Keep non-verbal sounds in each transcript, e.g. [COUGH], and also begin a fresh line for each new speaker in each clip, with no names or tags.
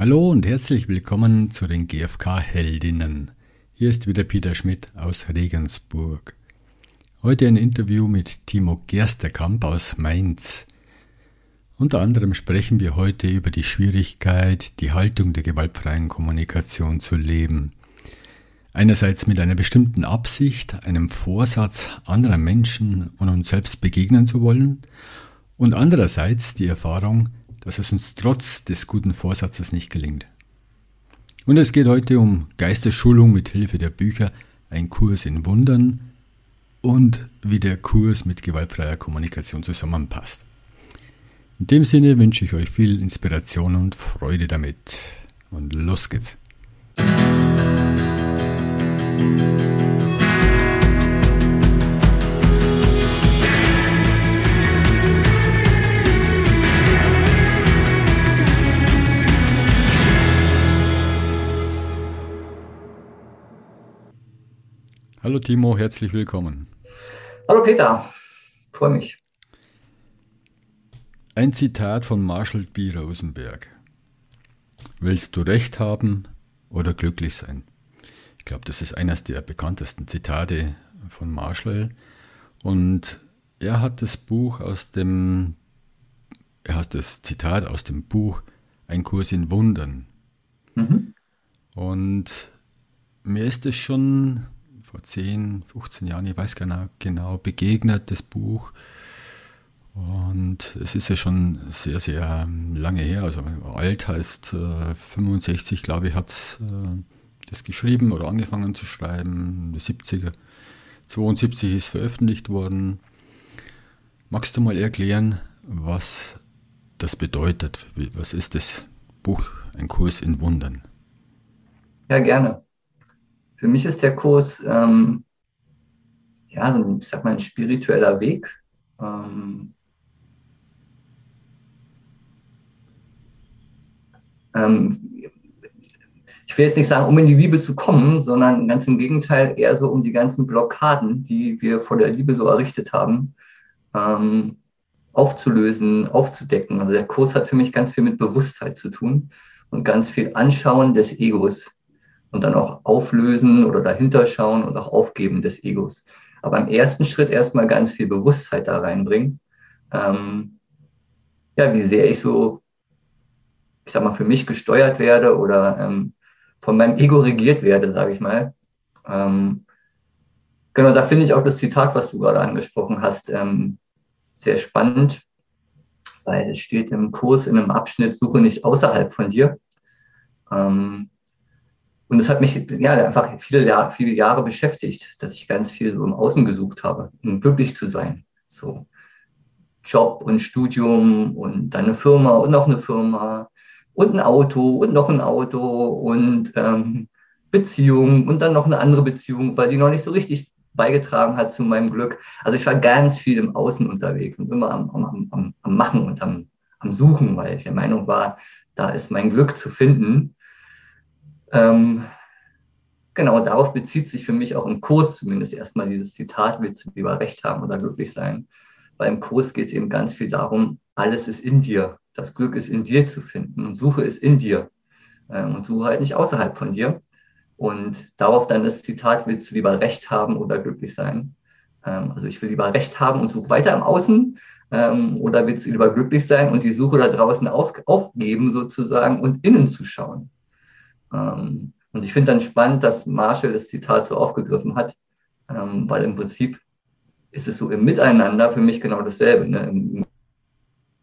Hallo und herzlich willkommen zu den GfK Heldinnen. Hier ist wieder Peter Schmidt aus Regensburg. Heute ein Interview mit Timo Gersterkamp aus Mainz. Unter anderem sprechen wir heute über die Schwierigkeit, die Haltung der gewaltfreien Kommunikation zu leben. Einerseits mit einer bestimmten Absicht, einem Vorsatz anderer Menschen und uns selbst begegnen zu wollen und andererseits die Erfahrung, dass es uns trotz des guten Vorsatzes nicht gelingt. Und es geht heute um Geisterschulung mit Hilfe der Bücher Ein Kurs in Wundern und wie der Kurs mit gewaltfreier Kommunikation zusammenpasst. In dem Sinne wünsche ich euch viel Inspiration und Freude damit. Und los geht's. Hallo Timo, herzlich willkommen.
Hallo Peter, freue mich.
Ein Zitat von Marshall B. Rosenberg. Willst du Recht haben oder glücklich sein? Ich glaube, das ist eines der bekanntesten Zitate von Marshall. Und er hat das Buch aus dem, er hat das Zitat aus dem Buch Ein Kurs in Wundern. Mhm. Und mir ist es schon vor 10, 15 Jahren, ich weiß genau, genau begegnet, das Buch. Und es ist ja schon sehr, sehr ähm, lange her. Also alt heißt äh, 65, glaube ich, hat es äh, das geschrieben oder angefangen zu schreiben. Die 70er. 72 ist veröffentlicht worden. Magst du mal erklären, was das bedeutet? Was ist das Buch, ein Kurs in Wundern?
Ja, gerne. Für mich ist der Kurs, ähm, ja, so ein, ich sag mal, ein spiritueller Weg. Ähm, ähm, ich will jetzt nicht sagen, um in die Liebe zu kommen, sondern ganz im Gegenteil eher so um die ganzen Blockaden, die wir vor der Liebe so errichtet haben, ähm, aufzulösen, aufzudecken. Also der Kurs hat für mich ganz viel mit Bewusstheit zu tun und ganz viel Anschauen des Egos und dann auch auflösen oder dahinter schauen und auch aufgeben des Egos. Aber im ersten Schritt erstmal ganz viel Bewusstheit da reinbringen. Ähm, ja, wie sehr ich so, ich sag mal, für mich gesteuert werde oder ähm, von meinem Ego regiert werde, sage ich mal. Ähm, genau, da finde ich auch das Zitat, was du gerade angesprochen hast, ähm, sehr spannend, weil es steht im Kurs in einem Abschnitt, suche nicht außerhalb von dir. Ähm, und es hat mich ja einfach viele Jahre, viele Jahre beschäftigt, dass ich ganz viel so im Außen gesucht habe, um glücklich zu sein. So Job und Studium und dann eine Firma und noch eine Firma und ein Auto und noch ein Auto und ähm, Beziehung und dann noch eine andere Beziehung, weil die noch nicht so richtig beigetragen hat zu meinem Glück. Also ich war ganz viel im Außen unterwegs und immer am, am, am, am Machen und am, am Suchen, weil ich der Meinung war, da ist mein Glück zu finden. Ähm, genau, darauf bezieht sich für mich auch im Kurs zumindest erstmal dieses Zitat, willst du lieber recht haben oder glücklich sein? Weil im Kurs geht es eben ganz viel darum, alles ist in dir. Das Glück ist in dir zu finden und Suche ist in dir. Ähm, und Suche halt nicht außerhalb von dir. Und darauf dann das Zitat, willst du lieber recht haben oder glücklich sein? Ähm, also ich will lieber recht haben und suche weiter im Außen ähm, oder willst du lieber glücklich sein und die Suche da draußen auf, aufgeben sozusagen und innen zu schauen? Ähm, und ich finde dann spannend, dass Marshall das Zitat so aufgegriffen hat, ähm, weil im Prinzip ist es so im Miteinander für mich genau dasselbe. Ne? In,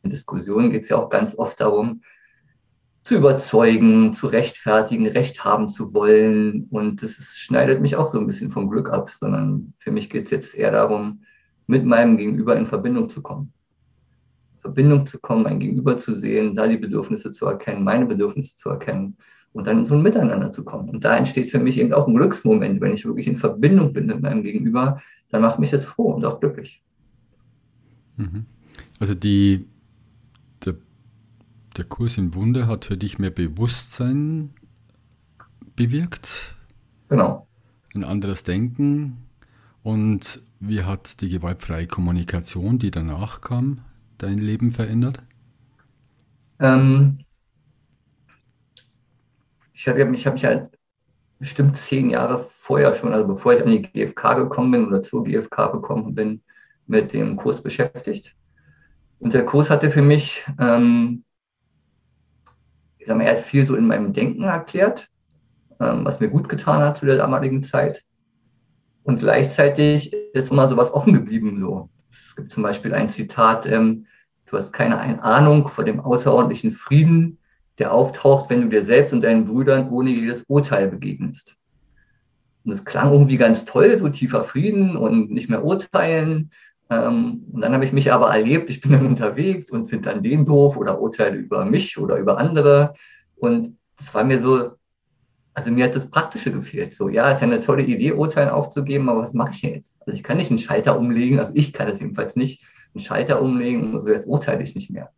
Diskussionen geht es ja auch ganz oft darum, zu überzeugen, zu rechtfertigen, Recht haben zu wollen. Und das ist, schneidet mich auch so ein bisschen vom Glück ab, sondern für mich geht es jetzt eher darum, mit meinem Gegenüber in Verbindung zu kommen. Verbindung zu kommen, mein Gegenüber zu sehen, da die Bedürfnisse zu erkennen, meine Bedürfnisse zu erkennen und dann in so ein Miteinander zu kommen. Und da entsteht für mich eben auch ein Glücksmoment, wenn ich wirklich in Verbindung bin mit meinem Gegenüber, dann macht mich das froh und auch glücklich.
Mhm. Also die, der, der Kurs in Wunder hat für dich mehr Bewusstsein bewirkt.
Genau.
Ein anderes Denken. Und wie hat die gewaltfreie Kommunikation, die danach kam, dein Leben verändert?
Ähm, ich habe mich, hab mich halt bestimmt zehn Jahre vorher schon, also bevor ich an die GfK gekommen bin oder zur GfK gekommen bin, mit dem Kurs beschäftigt. Und der Kurs hatte für mich, ähm, ich sag mal, er hat viel so in meinem Denken erklärt, ähm, was mir gut getan hat zu der damaligen Zeit. Und gleichzeitig ist immer so was offen geblieben. So. Es gibt zum Beispiel ein Zitat, ähm, du hast keine Ahnung vor dem außerordentlichen Frieden, der auftaucht, wenn du dir selbst und deinen Brüdern ohne jedes Urteil begegnest. Und es klang irgendwie ganz toll, so tiefer Frieden und nicht mehr urteilen. Ähm, und dann habe ich mich aber erlebt, ich bin dann [LAUGHS] unterwegs und finde dann den doof oder urteile über mich oder über andere. Und das war mir so, also mir hat das Praktische gefehlt. So, ja, ist ja eine tolle Idee, Urteilen aufzugeben, aber was mache ich jetzt? Also ich kann nicht einen Schalter umlegen, also ich kann es jedenfalls nicht, einen Schalter umlegen und so jetzt urteile ich nicht mehr.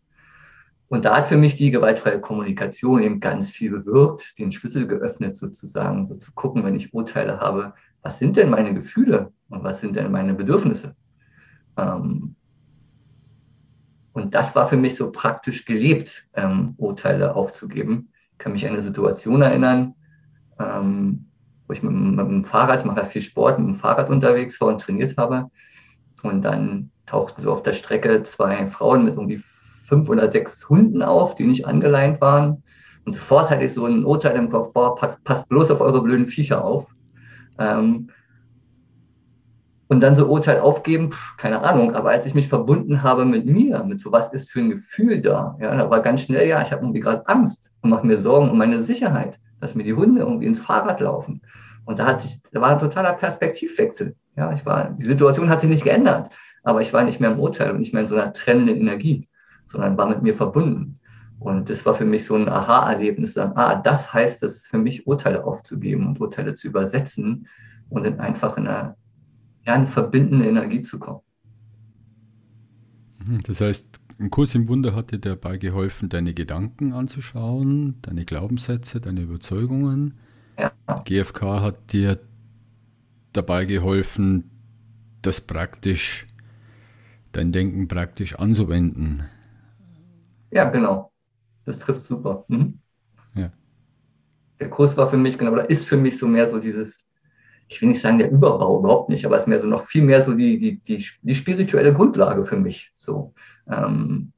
Und da hat für mich die gewaltfreie Kommunikation eben ganz viel bewirkt, den Schlüssel geöffnet sozusagen, so zu gucken, wenn ich Urteile habe, was sind denn meine Gefühle und was sind denn meine Bedürfnisse? Ähm, und das war für mich so praktisch gelebt, ähm, Urteile aufzugeben. Ich kann mich an eine Situation erinnern, ähm, wo ich mit, mit, dem Fahrrad, ich mache ja viel Sport, mit dem Fahrrad unterwegs war und trainiert habe. Und dann tauchten so auf der Strecke zwei Frauen mit irgendwie fünf oder sechs Hunden auf, die nicht angeleint waren. Und sofort hatte ich so ein Urteil im Kopf, boah, passt, bloß auf eure blöden Viecher auf. Ähm, und dann so Urteil aufgeben, pf, keine Ahnung, aber als ich mich verbunden habe mit mir, mit so was ist für ein Gefühl da, ja, da war ganz schnell, ja, ich habe irgendwie gerade Angst und mache mir Sorgen um meine Sicherheit, dass mir die Hunde irgendwie ins Fahrrad laufen. Und da hat sich, da war ein totaler Perspektivwechsel. Ja, ich war, die Situation hat sich nicht geändert, aber ich war nicht mehr im Urteil und nicht mehr in so einer trennenden Energie sondern war mit mir verbunden. Und das war für mich so ein Aha-Erlebnis, sagen, ah, das heißt es für mich, Urteile aufzugeben und Urteile zu übersetzen und dann einfach in eine, ja, eine verbindende Energie zu kommen.
Mhm, das heißt, ein Kurs im Wunder hat dir dabei geholfen, deine Gedanken anzuschauen, deine Glaubenssätze, deine Überzeugungen. Ja. GFK hat dir dabei geholfen, das praktisch, dein Denken praktisch anzuwenden.
Ja, genau. Das trifft super. Mhm. Ja. Der Kurs war für mich, genau, oder ist für mich so mehr so dieses, ich will nicht sagen der Überbau, überhaupt nicht, aber es ist mehr so noch viel mehr so die, die, die, die spirituelle Grundlage für mich. So. Ähm,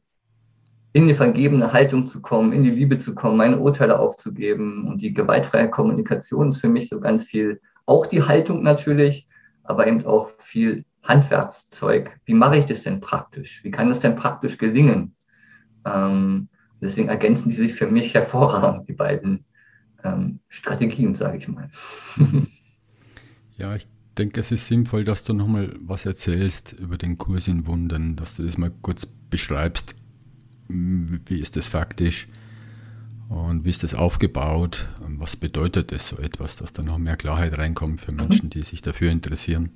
in die vergebene Haltung zu kommen, in die Liebe zu kommen, meine Urteile aufzugeben und die gewaltfreie Kommunikation ist für mich so ganz viel, auch die Haltung natürlich, aber eben auch viel Handwerkszeug. Wie mache ich das denn praktisch? Wie kann das denn praktisch gelingen? Ähm, deswegen ergänzen die sich für mich hervorragend, die beiden ähm, Strategien, sage ich mal.
ja, ich denke, es ist sinnvoll, dass du nochmal was erzählst über den Kurs in Wundern, dass du das mal kurz beschreibst. Wie ist das faktisch? Und wie ist das aufgebaut? Was bedeutet das so etwas, dass da noch mehr Klarheit reinkommt für mhm. Menschen, die sich dafür interessieren?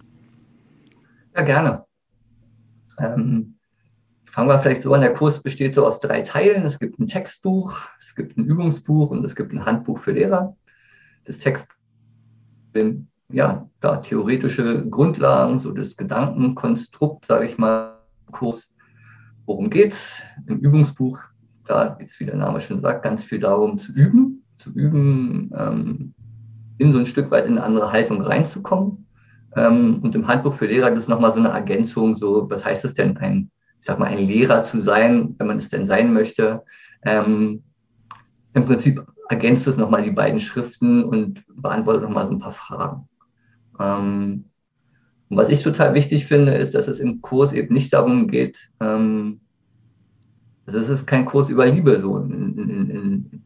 Ja, gerne. Ähm, fangen wir vielleicht so an, der Kurs besteht so aus drei Teilen. Es gibt ein Textbuch, es gibt ein Übungsbuch und es gibt ein Handbuch für Lehrer. Das Textbuch, ja, da theoretische Grundlagen, so das Gedankenkonstrukt, sage ich mal, Kurs. Worum geht's? Im Übungsbuch, da geht es, wie der Name schon sagt, ganz viel darum zu üben, zu üben, ähm, in so ein Stück weit in eine andere Haltung reinzukommen. Ähm, und im Handbuch für Lehrer das ist nochmal so eine Ergänzung, so, was heißt es denn, ein ich sag mal, ein Lehrer zu sein, wenn man es denn sein möchte. Ähm, Im Prinzip ergänzt es nochmal die beiden Schriften und beantwortet nochmal so ein paar Fragen. Ähm, und was ich total wichtig finde, ist, dass es im Kurs eben nicht darum geht, ähm, also es ist kein Kurs über Liebe so in, in, in,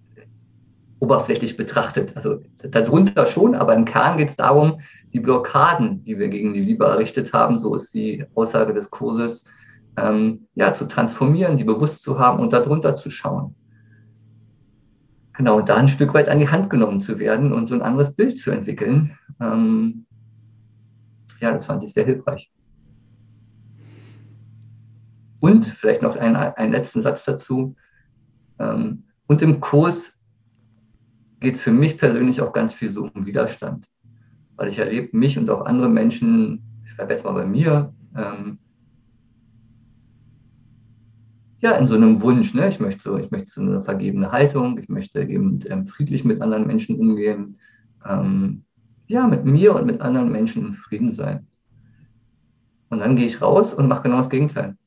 oberflächlich betrachtet. Also darunter schon, aber im Kern geht es darum, die Blockaden, die wir gegen die Liebe errichtet haben, so ist die Aussage des Kurses, ähm, ja, zu transformieren, die bewusst zu haben und darunter zu schauen. Genau, da ein Stück weit an die Hand genommen zu werden und so ein anderes Bild zu entwickeln. Ähm, ja, das fand ich sehr hilfreich. Und vielleicht noch ein, einen letzten Satz dazu. Ähm, und im Kurs geht es für mich persönlich auch ganz viel so um Widerstand. Weil ich erlebe mich und auch andere Menschen, ich bleibe jetzt mal bei mir, ähm, ja, in so einem Wunsch, ne? ich möchte so, ich möchte so eine vergebene Haltung, ich möchte eben ähm, friedlich mit anderen Menschen umgehen, ähm, ja, mit mir und mit anderen Menschen in Frieden sein. Und dann gehe ich raus und mache genau das Gegenteil.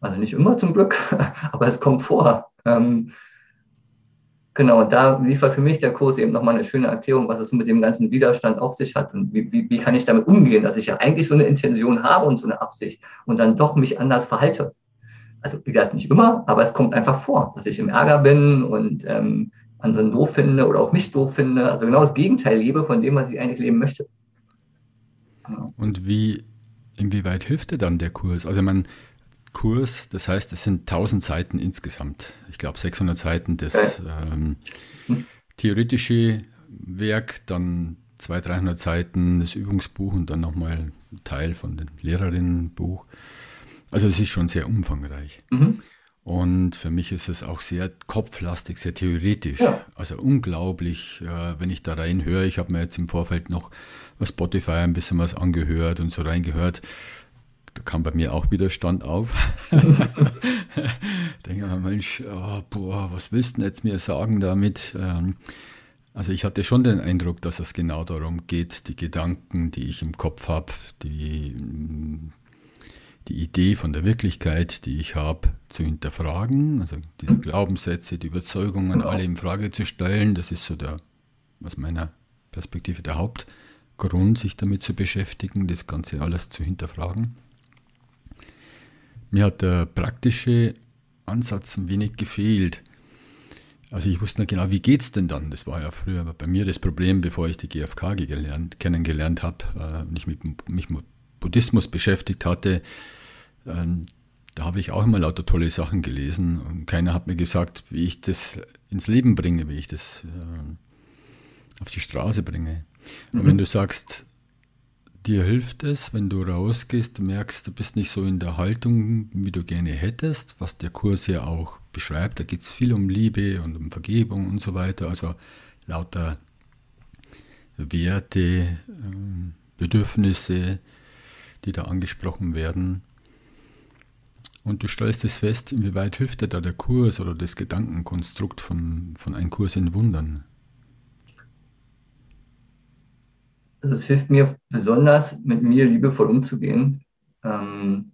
Also nicht immer zum Glück, [LAUGHS] aber es kommt vor. Ähm, genau, und da liefert für mich der Kurs eben nochmal eine schöne Erklärung, was es mit dem ganzen Widerstand auf sich hat und wie, wie, wie kann ich damit umgehen, dass ich ja eigentlich so eine Intention habe und so eine Absicht und dann doch mich anders verhalte. Also wie gesagt, nicht immer, aber es kommt einfach vor, dass ich im Ärger bin und ähm, anderen doof finde oder auch mich doof finde. Also genau das Gegenteil lebe von dem, was ich eigentlich leben möchte.
Genau. Und wie, inwieweit hilft dir dann der Kurs? Also man Kurs, das heißt, es sind 1000 Seiten insgesamt. Ich glaube 600 Seiten das ähm, hm. theoretische Werk, dann 200, 300 Seiten das Übungsbuch und dann nochmal ein Teil von dem Lehrerinnenbuch. Also es ist schon sehr umfangreich. Mhm. Und für mich ist es auch sehr kopflastig, sehr theoretisch. Ja. Also unglaublich, äh, wenn ich da reinhöre. Ich habe mir jetzt im Vorfeld noch auf Spotify ein bisschen was angehört und so reingehört. Da kam bei mir auch Widerstand auf. [LAUGHS] Denke mir, Mensch, oh, boah, was willst du denn jetzt mir sagen damit? Ähm, also ich hatte schon den Eindruck, dass es genau darum geht, die Gedanken, die ich im Kopf habe, die die Idee von der Wirklichkeit, die ich habe, zu hinterfragen, also diese Glaubenssätze, die Überzeugungen alle in Frage zu stellen, das ist so der, aus meiner Perspektive der Hauptgrund, sich damit zu beschäftigen, das Ganze alles zu hinterfragen. Mir hat der praktische Ansatz ein wenig gefehlt. Also ich wusste nicht genau, wie geht es denn dann? Das war ja früher bei mir das Problem, bevor ich die GfK gelernt, kennengelernt habe, äh, nicht mit mich mit Buddhismus beschäftigt hatte, da habe ich auch immer lauter tolle Sachen gelesen und keiner hat mir gesagt, wie ich das ins Leben bringe, wie ich das äh, auf die Straße bringe. Und mhm. wenn du sagst, dir hilft es, wenn du rausgehst, du merkst, du bist nicht so in der Haltung, wie du gerne hättest, was der Kurs ja auch beschreibt. Da geht es viel um Liebe und um Vergebung und so weiter. Also lauter Werte, ähm, Bedürfnisse, die da angesprochen werden. Und du stellst es fest, inwieweit hilft dir da der Kurs oder das Gedankenkonstrukt von, von einem Kurs in Wundern?
Also es hilft mir besonders, mit mir liebevoll umzugehen, ähm,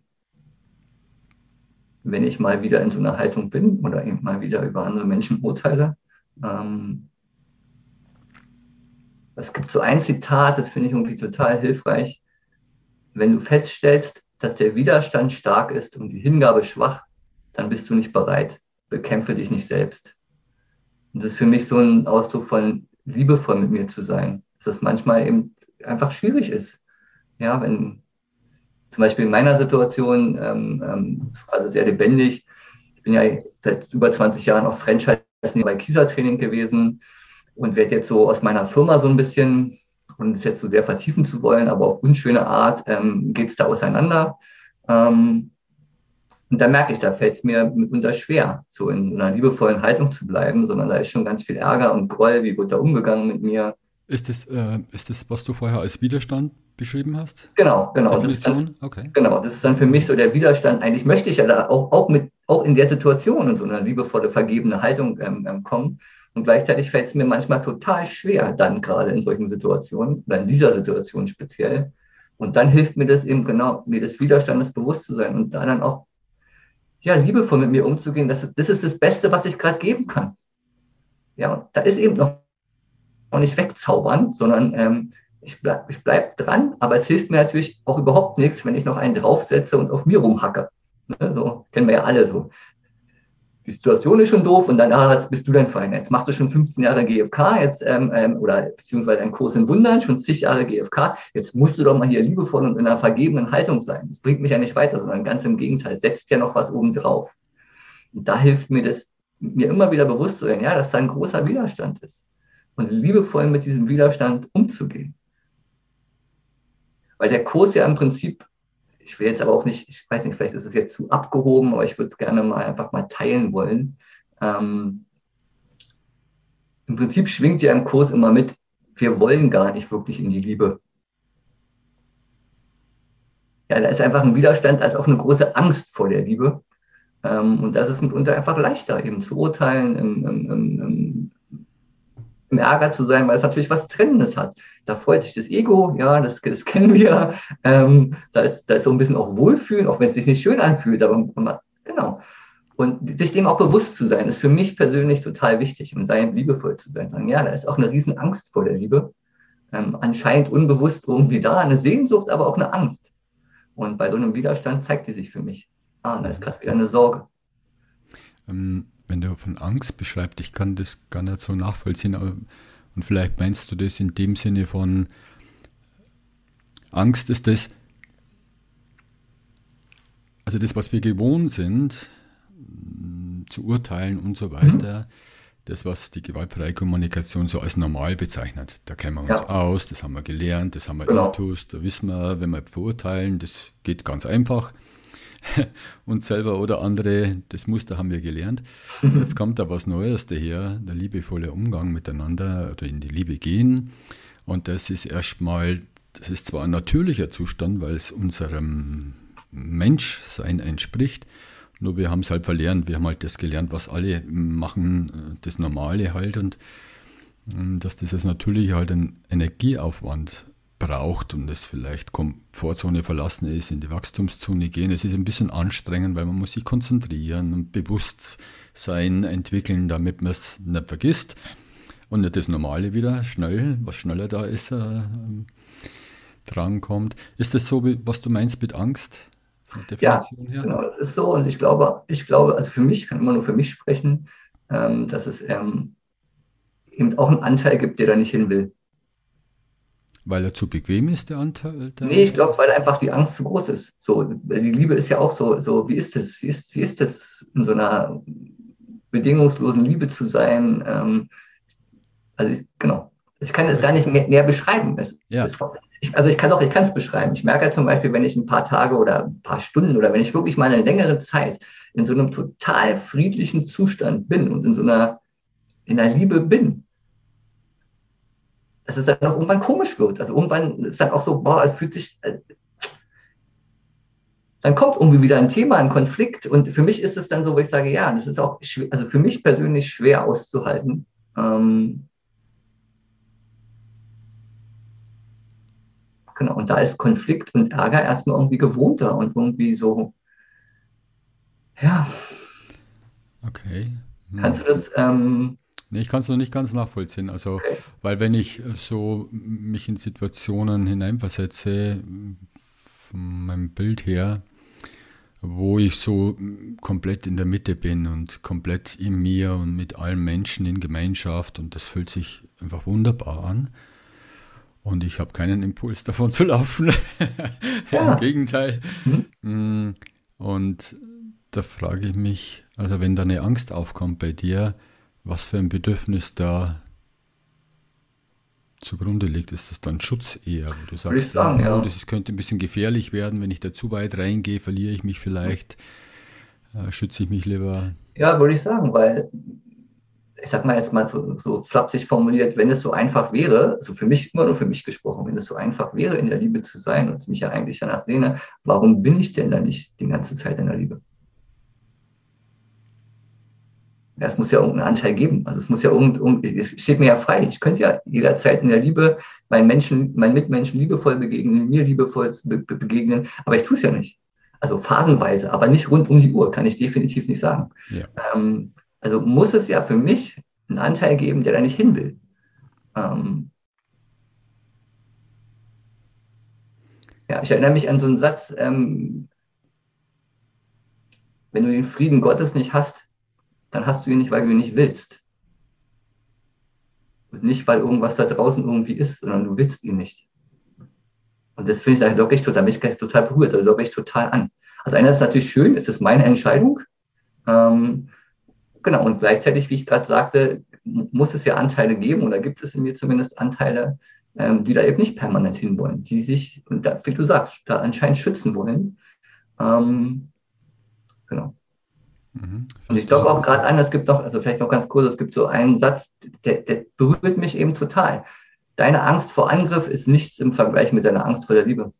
wenn ich mal wieder in so einer Haltung bin oder eben mal wieder über andere Menschen urteile. Ähm, es gibt so ein Zitat, das finde ich irgendwie total hilfreich. Wenn du feststellst, dass der Widerstand stark ist und die Hingabe schwach, dann bist du nicht bereit. Bekämpfe dich nicht selbst. Und das ist für mich so ein Ausdruck von liebevoll mit mir zu sein. Dass es manchmal eben einfach schwierig ist. Ja, wenn zum Beispiel in meiner Situation, ähm, ähm, ist gerade sehr lebendig. Ich bin ja seit über 20 Jahren auf Franchise bei Kieser Training gewesen und werde jetzt so aus meiner Firma so ein bisschen und es jetzt so sehr vertiefen zu wollen, aber auf unschöne Art ähm, geht es da auseinander. Ähm, und da merke ich, da fällt es mir mitunter schwer, so in so einer liebevollen Haltung zu bleiben, sondern da ist schon ganz viel Ärger und Groll, wie wird da umgegangen mit mir.
Ist das, äh, ist das, was du vorher als Widerstand beschrieben hast?
Genau, genau. Das ist dann, okay. Genau, das ist dann für mich so der Widerstand. Eigentlich möchte ich ja da auch, auch, mit, auch in der Situation in so eine liebevolle, vergebene Haltung ähm, ähm kommen. Und gleichzeitig fällt es mir manchmal total schwer, dann gerade in solchen Situationen, oder in dieser Situation speziell. Und dann hilft mir das eben genau, mir des Widerstandes bewusst zu sein und da dann auch ja, liebevoll mit mir umzugehen. Das, das ist das Beste, was ich gerade geben kann. Ja, da ist eben noch nicht wegzaubern, sondern ähm, ich bleibe ich bleib dran, aber es hilft mir natürlich auch überhaupt nichts, wenn ich noch einen draufsetze und auf mir rumhacke. Ne, so kennen wir ja alle so die Situation ist schon doof und dann, ah, jetzt bist du dein Verein. Jetzt machst du schon 15 Jahre GFK, jetzt, ähm, ähm, oder beziehungsweise einen Kurs in Wundern, schon zig Jahre GFK. Jetzt musst du doch mal hier liebevoll und in einer vergebenen Haltung sein. Das bringt mich ja nicht weiter, sondern ganz im Gegenteil, setzt ja noch was oben drauf. Und da hilft mir das, mir immer wieder bewusst zu werden, ja, dass da ein großer Widerstand ist. Und liebevoll mit diesem Widerstand umzugehen. Weil der Kurs ja im Prinzip ich will jetzt aber auch nicht, ich weiß nicht, vielleicht ist es jetzt zu abgehoben, aber ich würde es gerne mal einfach mal teilen wollen. Ähm, Im Prinzip schwingt ja im Kurs immer mit, wir wollen gar nicht wirklich in die Liebe. Ja, da ist einfach ein Widerstand, ist auch eine große Angst vor der Liebe. Ähm, und das ist mitunter einfach leichter, eben zu urteilen, im, im, im, im Ärger zu sein, weil es natürlich was Trennendes hat. Da freut sich das Ego, ja, das, das kennen wir. Ähm, da, ist, da ist so ein bisschen auch Wohlfühlen, auch wenn es sich nicht schön anfühlt, aber genau. Und sich dem auch bewusst zu sein, ist für mich persönlich total wichtig und sein liebevoll zu sein. Sagen, ja, da ist auch eine riesen Angst vor der Liebe. Ähm, anscheinend unbewusst irgendwie da, eine Sehnsucht, aber auch eine Angst. Und bei so einem Widerstand zeigt die sich für mich. Ah, da ist gerade wieder eine Sorge.
Ähm, wenn du von Angst beschreibst, ich kann das gar nicht so nachvollziehen, aber, und vielleicht meinst du das in dem Sinne von Angst ist das, also das, was wir gewohnt sind, zu urteilen und so weiter, mhm. das, was die gewaltfreie Kommunikation so als normal bezeichnet. Da kennen wir uns ja. aus, das haben wir gelernt, das haben wir genau. intus, da wissen wir, wenn wir verurteilen, das geht ganz einfach. [LAUGHS] uns selber oder andere, das Muster haben wir gelernt. Mhm. Jetzt kommt da was Neues daher, der liebevolle Umgang miteinander oder in die Liebe gehen. Und das ist erstmal, das ist zwar ein natürlicher Zustand, weil es unserem Menschsein entspricht, nur wir haben es halt verlernt. Wir haben halt das gelernt, was alle machen, das Normale halt und ähm, dass dieses Natürliche halt einen Energieaufwand braucht und es vielleicht Komfortzone verlassen ist, in die Wachstumszone gehen. Es ist ein bisschen anstrengend, weil man muss sich konzentrieren und Bewusstsein entwickeln, damit man es nicht vergisst und nicht das Normale wieder schnell, was schneller da ist, äh, drankommt. Ist das so, was du meinst mit Angst?
Ja, her? genau, das ist so. Und ich glaube, ich glaube, also für mich, ich kann immer nur für mich sprechen, ähm, dass es ähm, eben auch einen Anteil gibt, der da nicht hin will.
Weil er zu bequem ist, der Anteil?
Der nee, ich glaube, weil einfach die Angst zu groß ist. So, die Liebe ist ja auch so, so wie ist es? Wie ist, wie ist es, in so einer bedingungslosen Liebe zu sein? Ähm, also, ich, genau. Ich kann es gar nicht mehr, mehr beschreiben. Es, ja. es, ich, also ich kann auch, ich kann es beschreiben. Ich merke halt zum Beispiel, wenn ich ein paar Tage oder ein paar Stunden oder wenn ich wirklich mal eine längere Zeit in so einem total friedlichen Zustand bin und in so einer, in einer Liebe bin, dass es dann auch irgendwann komisch wird. Also irgendwann ist dann auch so, boah, es fühlt sich, äh, dann kommt irgendwie wieder ein Thema, ein Konflikt. Und für mich ist es dann so, wo ich sage, ja, das ist auch, also für mich persönlich schwer auszuhalten. Ähm, genau, und da ist Konflikt und Ärger erstmal irgendwie gewohnter und irgendwie so, ja.
Okay.
Hm. Kannst du das, ähm,
ich kann es noch nicht ganz nachvollziehen. Also, weil wenn ich so mich in Situationen hineinversetze, von meinem Bild her, wo ich so komplett in der Mitte bin und komplett in mir und mit allen Menschen in Gemeinschaft und das fühlt sich einfach wunderbar an. Und ich habe keinen Impuls [LAUGHS] davon zu laufen. Ja. Im Gegenteil. Mhm. Und da frage ich mich, also wenn da eine Angst aufkommt bei dir, was für ein Bedürfnis da zugrunde liegt. Ist das dann Schutz eher, wo du sagst, sagen, ja, oh, das könnte ein bisschen gefährlich werden, wenn ich da zu weit reingehe, verliere ich mich vielleicht, äh, schütze ich mich lieber?
Ja, würde ich sagen, weil ich sag mal jetzt mal so, so flapsig formuliert, wenn es so einfach wäre, so für mich, immer nur für mich gesprochen, wenn es so einfach wäre, in der Liebe zu sein und mich ja eigentlich danach sehne, warum bin ich denn da nicht die ganze Zeit in der Liebe? Ja, es muss ja irgendeinen Anteil geben. Also es muss ja irgend, es steht mir ja frei. Ich könnte ja jederzeit in der Liebe meinen Menschen, meinen Mitmenschen liebevoll begegnen, mir liebevoll be begegnen, aber ich tue es ja nicht. Also phasenweise, aber nicht rund um die Uhr, kann ich definitiv nicht sagen. Ja. Ähm, also muss es ja für mich einen Anteil geben, der da nicht hin will. Ähm, ja, ich erinnere mich an so einen Satz, ähm, wenn du den Frieden Gottes nicht hast, dann hast du ihn nicht, weil du ihn nicht willst. Und nicht, weil irgendwas da draußen irgendwie ist, sondern du willst ihn nicht. Und das finde ich, da docke ich total, mich total berührt, da docke ich total an. Also einer ist natürlich schön, es ist meine Entscheidung. Ähm, genau, und gleichzeitig, wie ich gerade sagte, muss es ja Anteile geben, oder gibt es in mir zumindest Anteile, ähm, die da eben nicht permanent hinwollen, die sich, und da, wie du sagst, da anscheinend schützen wollen. Ähm, genau. Mhm. Und ich glaube auch gerade an, es gibt noch, also vielleicht noch ganz kurz, es gibt so einen Satz, der, der berührt mich eben total. Deine Angst vor Angriff ist nichts im Vergleich mit deiner Angst vor der Liebe.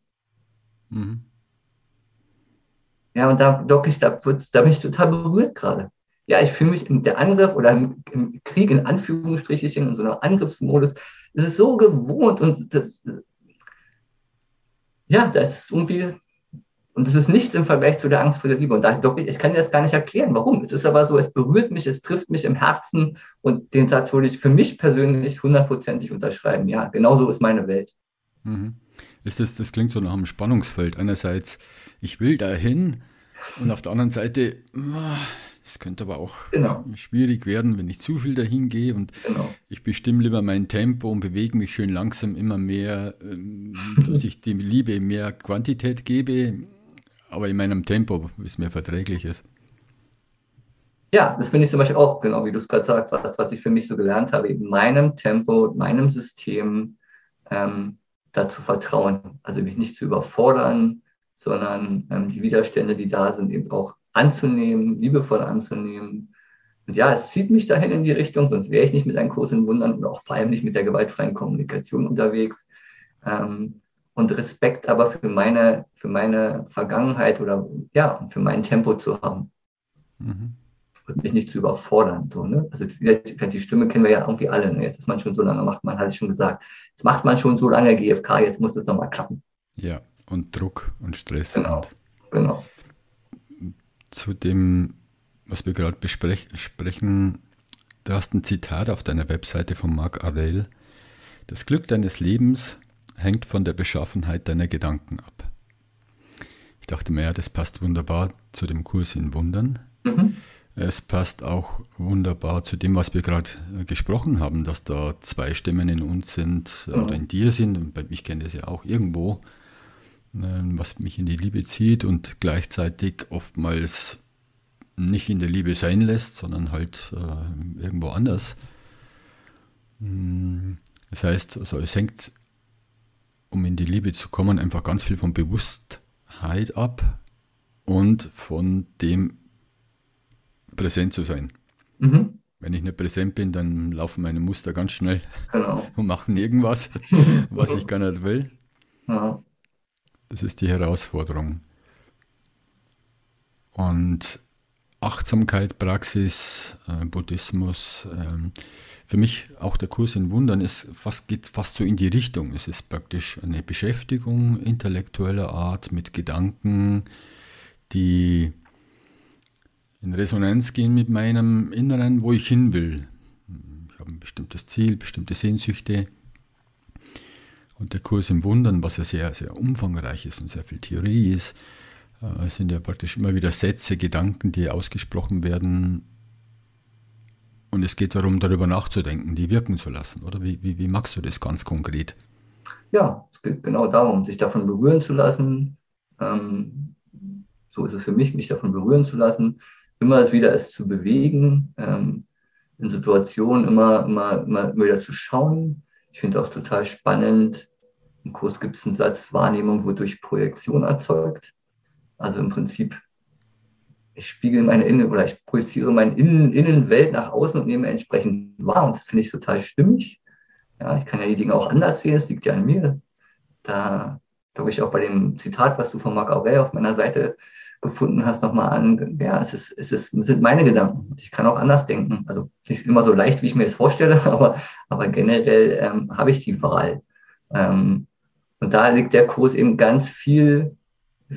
Mhm. Ja, und da, wirklich, da, da bin ich total berührt gerade. Ja, ich fühle mich im der Angriff oder im, im, Krieg in Anführungsstrichen, in so einem Angriffsmodus, das ist so gewohnt und das, ja, das ist irgendwie, und das ist nichts im Vergleich zu der Angst vor der Liebe. Und da, doch, ich kann dir das gar nicht erklären, warum. Es ist aber so, es berührt mich, es trifft mich im Herzen und den Satz würde ich für mich persönlich hundertprozentig unterschreiben. Ja, genau so ist meine Welt.
Mhm. Ist das, das klingt so nach einem Spannungsfeld. Einerseits, ich will dahin und auf der anderen Seite, ah, es könnte aber auch genau. schwierig werden, wenn ich zu viel dahin gehe und genau. ich bestimme lieber mein Tempo und bewege mich schön langsam immer mehr, ähm, dass ich dem Liebe mehr Quantität gebe, aber in meinem Tempo, wie es mir verträglich ist.
Ja, das finde ich zum Beispiel auch, genau wie du es gerade sagst, was, was ich für mich so gelernt habe, in meinem Tempo, meinem System ähm, dazu vertrauen. Also mich nicht zu überfordern, sondern ähm, die Widerstände, die da sind, eben auch anzunehmen, liebevoll anzunehmen. Und ja, es zieht mich dahin in die Richtung, sonst wäre ich nicht mit einem Kurs in Wundern und auch vor allem nicht mit der gewaltfreien Kommunikation unterwegs. Ähm, und Respekt aber für meine, für meine Vergangenheit oder ja, für mein Tempo zu haben. Mhm. Und mich nicht zu überfordern. So, ne? Also die Stimme kennen wir ja irgendwie alle. Ne? Jetzt ist man schon so lange, macht man, hatte ich schon gesagt, jetzt macht man schon so lange GFK, jetzt muss es doch mal klappen.
Ja, und Druck und Stress.
Genau, und genau
zu dem, was wir gerade besprechen. Du hast ein Zitat auf deiner Webseite von Marc Aurel. Das Glück deines Lebens hängt von der Beschaffenheit deiner Gedanken ab. Ich dachte mir, ja, das passt wunderbar zu dem Kurs in Wundern. Mhm. Es passt auch wunderbar zu dem, was wir gerade äh, gesprochen haben, dass da zwei Stimmen in uns sind mhm. oder in dir sind. Und ich kenne das ja auch irgendwo. Ähm, was mich in die Liebe zieht und gleichzeitig oftmals nicht in der Liebe sein lässt, sondern halt äh, irgendwo anders. Mm, das heißt, also es hängt, um in die Liebe zu kommen, einfach ganz viel von Bewusstheit ab und von dem präsent zu sein. Mhm. Wenn ich nicht präsent bin, dann laufen meine Muster ganz schnell genau. [LAUGHS] und machen irgendwas, [LAUGHS] was ich gar nicht will. Ja. Das ist die Herausforderung. Und Achtsamkeit, Praxis, äh, Buddhismus, äh, für mich auch der Kurs in Wundern ist fast, geht fast so in die Richtung. Es ist praktisch eine Beschäftigung intellektueller Art mit Gedanken, die in Resonanz gehen mit meinem Inneren, wo ich hin will. Ich habe ein bestimmtes Ziel, bestimmte Sehnsüchte. Und der Kurs im Wundern, was ja sehr, sehr umfangreich ist und sehr viel Theorie ist, äh, sind ja praktisch immer wieder Sätze, Gedanken, die ausgesprochen werden. Und es geht darum, darüber nachzudenken, die wirken zu lassen. Oder wie, wie, wie magst du das ganz konkret?
Ja, es geht genau darum, sich davon berühren zu lassen. Ähm, so ist es für mich, mich davon berühren zu lassen. Immer wieder es zu bewegen, ähm, in Situationen immer, immer, immer wieder zu schauen, ich finde auch total spannend, im Kurs gibt es einen Satz, Wahrnehmung wodurch Projektion erzeugt. Also im Prinzip, ich spiegel meine Innen- oder ich projiziere meine Innen Innenwelt nach außen und nehme entsprechend wahr. Und das finde ich total stimmig. Ja, ich kann ja die Dinge auch anders sehen, es liegt ja an mir. Da glaube ich auch bei dem Zitat, was du von Marc Aurel auf meiner Seite gefunden hast, nochmal an, ja, es, ist, es, ist, sind meine Gedanken. Ich kann auch anders denken. Also nicht immer so leicht, wie ich mir das vorstelle, [LAUGHS] aber, aber generell ähm, habe ich die Wahl. Ähm, und da liegt der Kurs eben ganz viel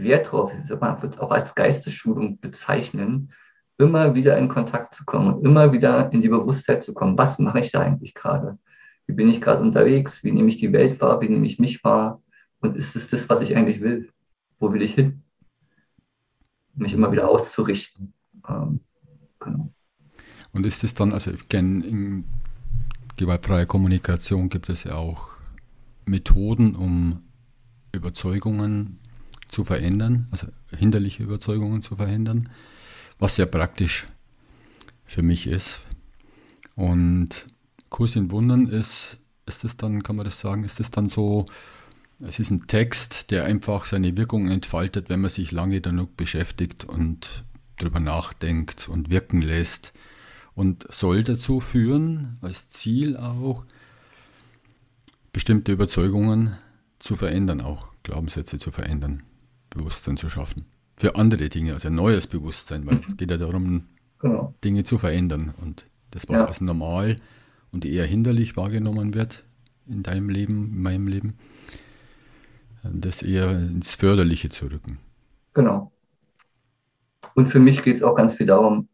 Wert drauf. Ich würde es auch als Geistesschulung bezeichnen, immer wieder in Kontakt zu kommen und immer wieder in die Bewusstheit zu kommen. Was mache ich da eigentlich gerade? Wie bin ich gerade unterwegs? Wie nehme ich die Welt wahr? Wie nehme ich mich wahr? Und ist es das, was ich eigentlich will? Wo will ich hin? mich immer wieder auszurichten. Ähm,
genau. Und ist es dann, also ich kenne in gewaltfreier Kommunikation gibt es ja auch Methoden, um Überzeugungen zu verändern, also hinderliche Überzeugungen zu verändern, was sehr praktisch für mich ist. Und Kurs in Wundern ist, ist es dann, kann man das sagen, ist es dann so, es ist ein Text, der einfach seine Wirkung entfaltet, wenn man sich lange genug beschäftigt und darüber nachdenkt und wirken lässt. Und soll dazu führen, als Ziel auch, bestimmte Überzeugungen zu verändern, auch Glaubenssätze zu verändern, Bewusstsein zu schaffen. für andere Dinge, also ein neues Bewusstsein, weil es geht ja darum, genau. Dinge zu verändern. Und das, was ja. als normal und eher hinderlich wahrgenommen wird in deinem Leben, in meinem Leben, das eher ins Förderliche zu rücken.
Genau. Und für mich geht es auch ganz viel darum,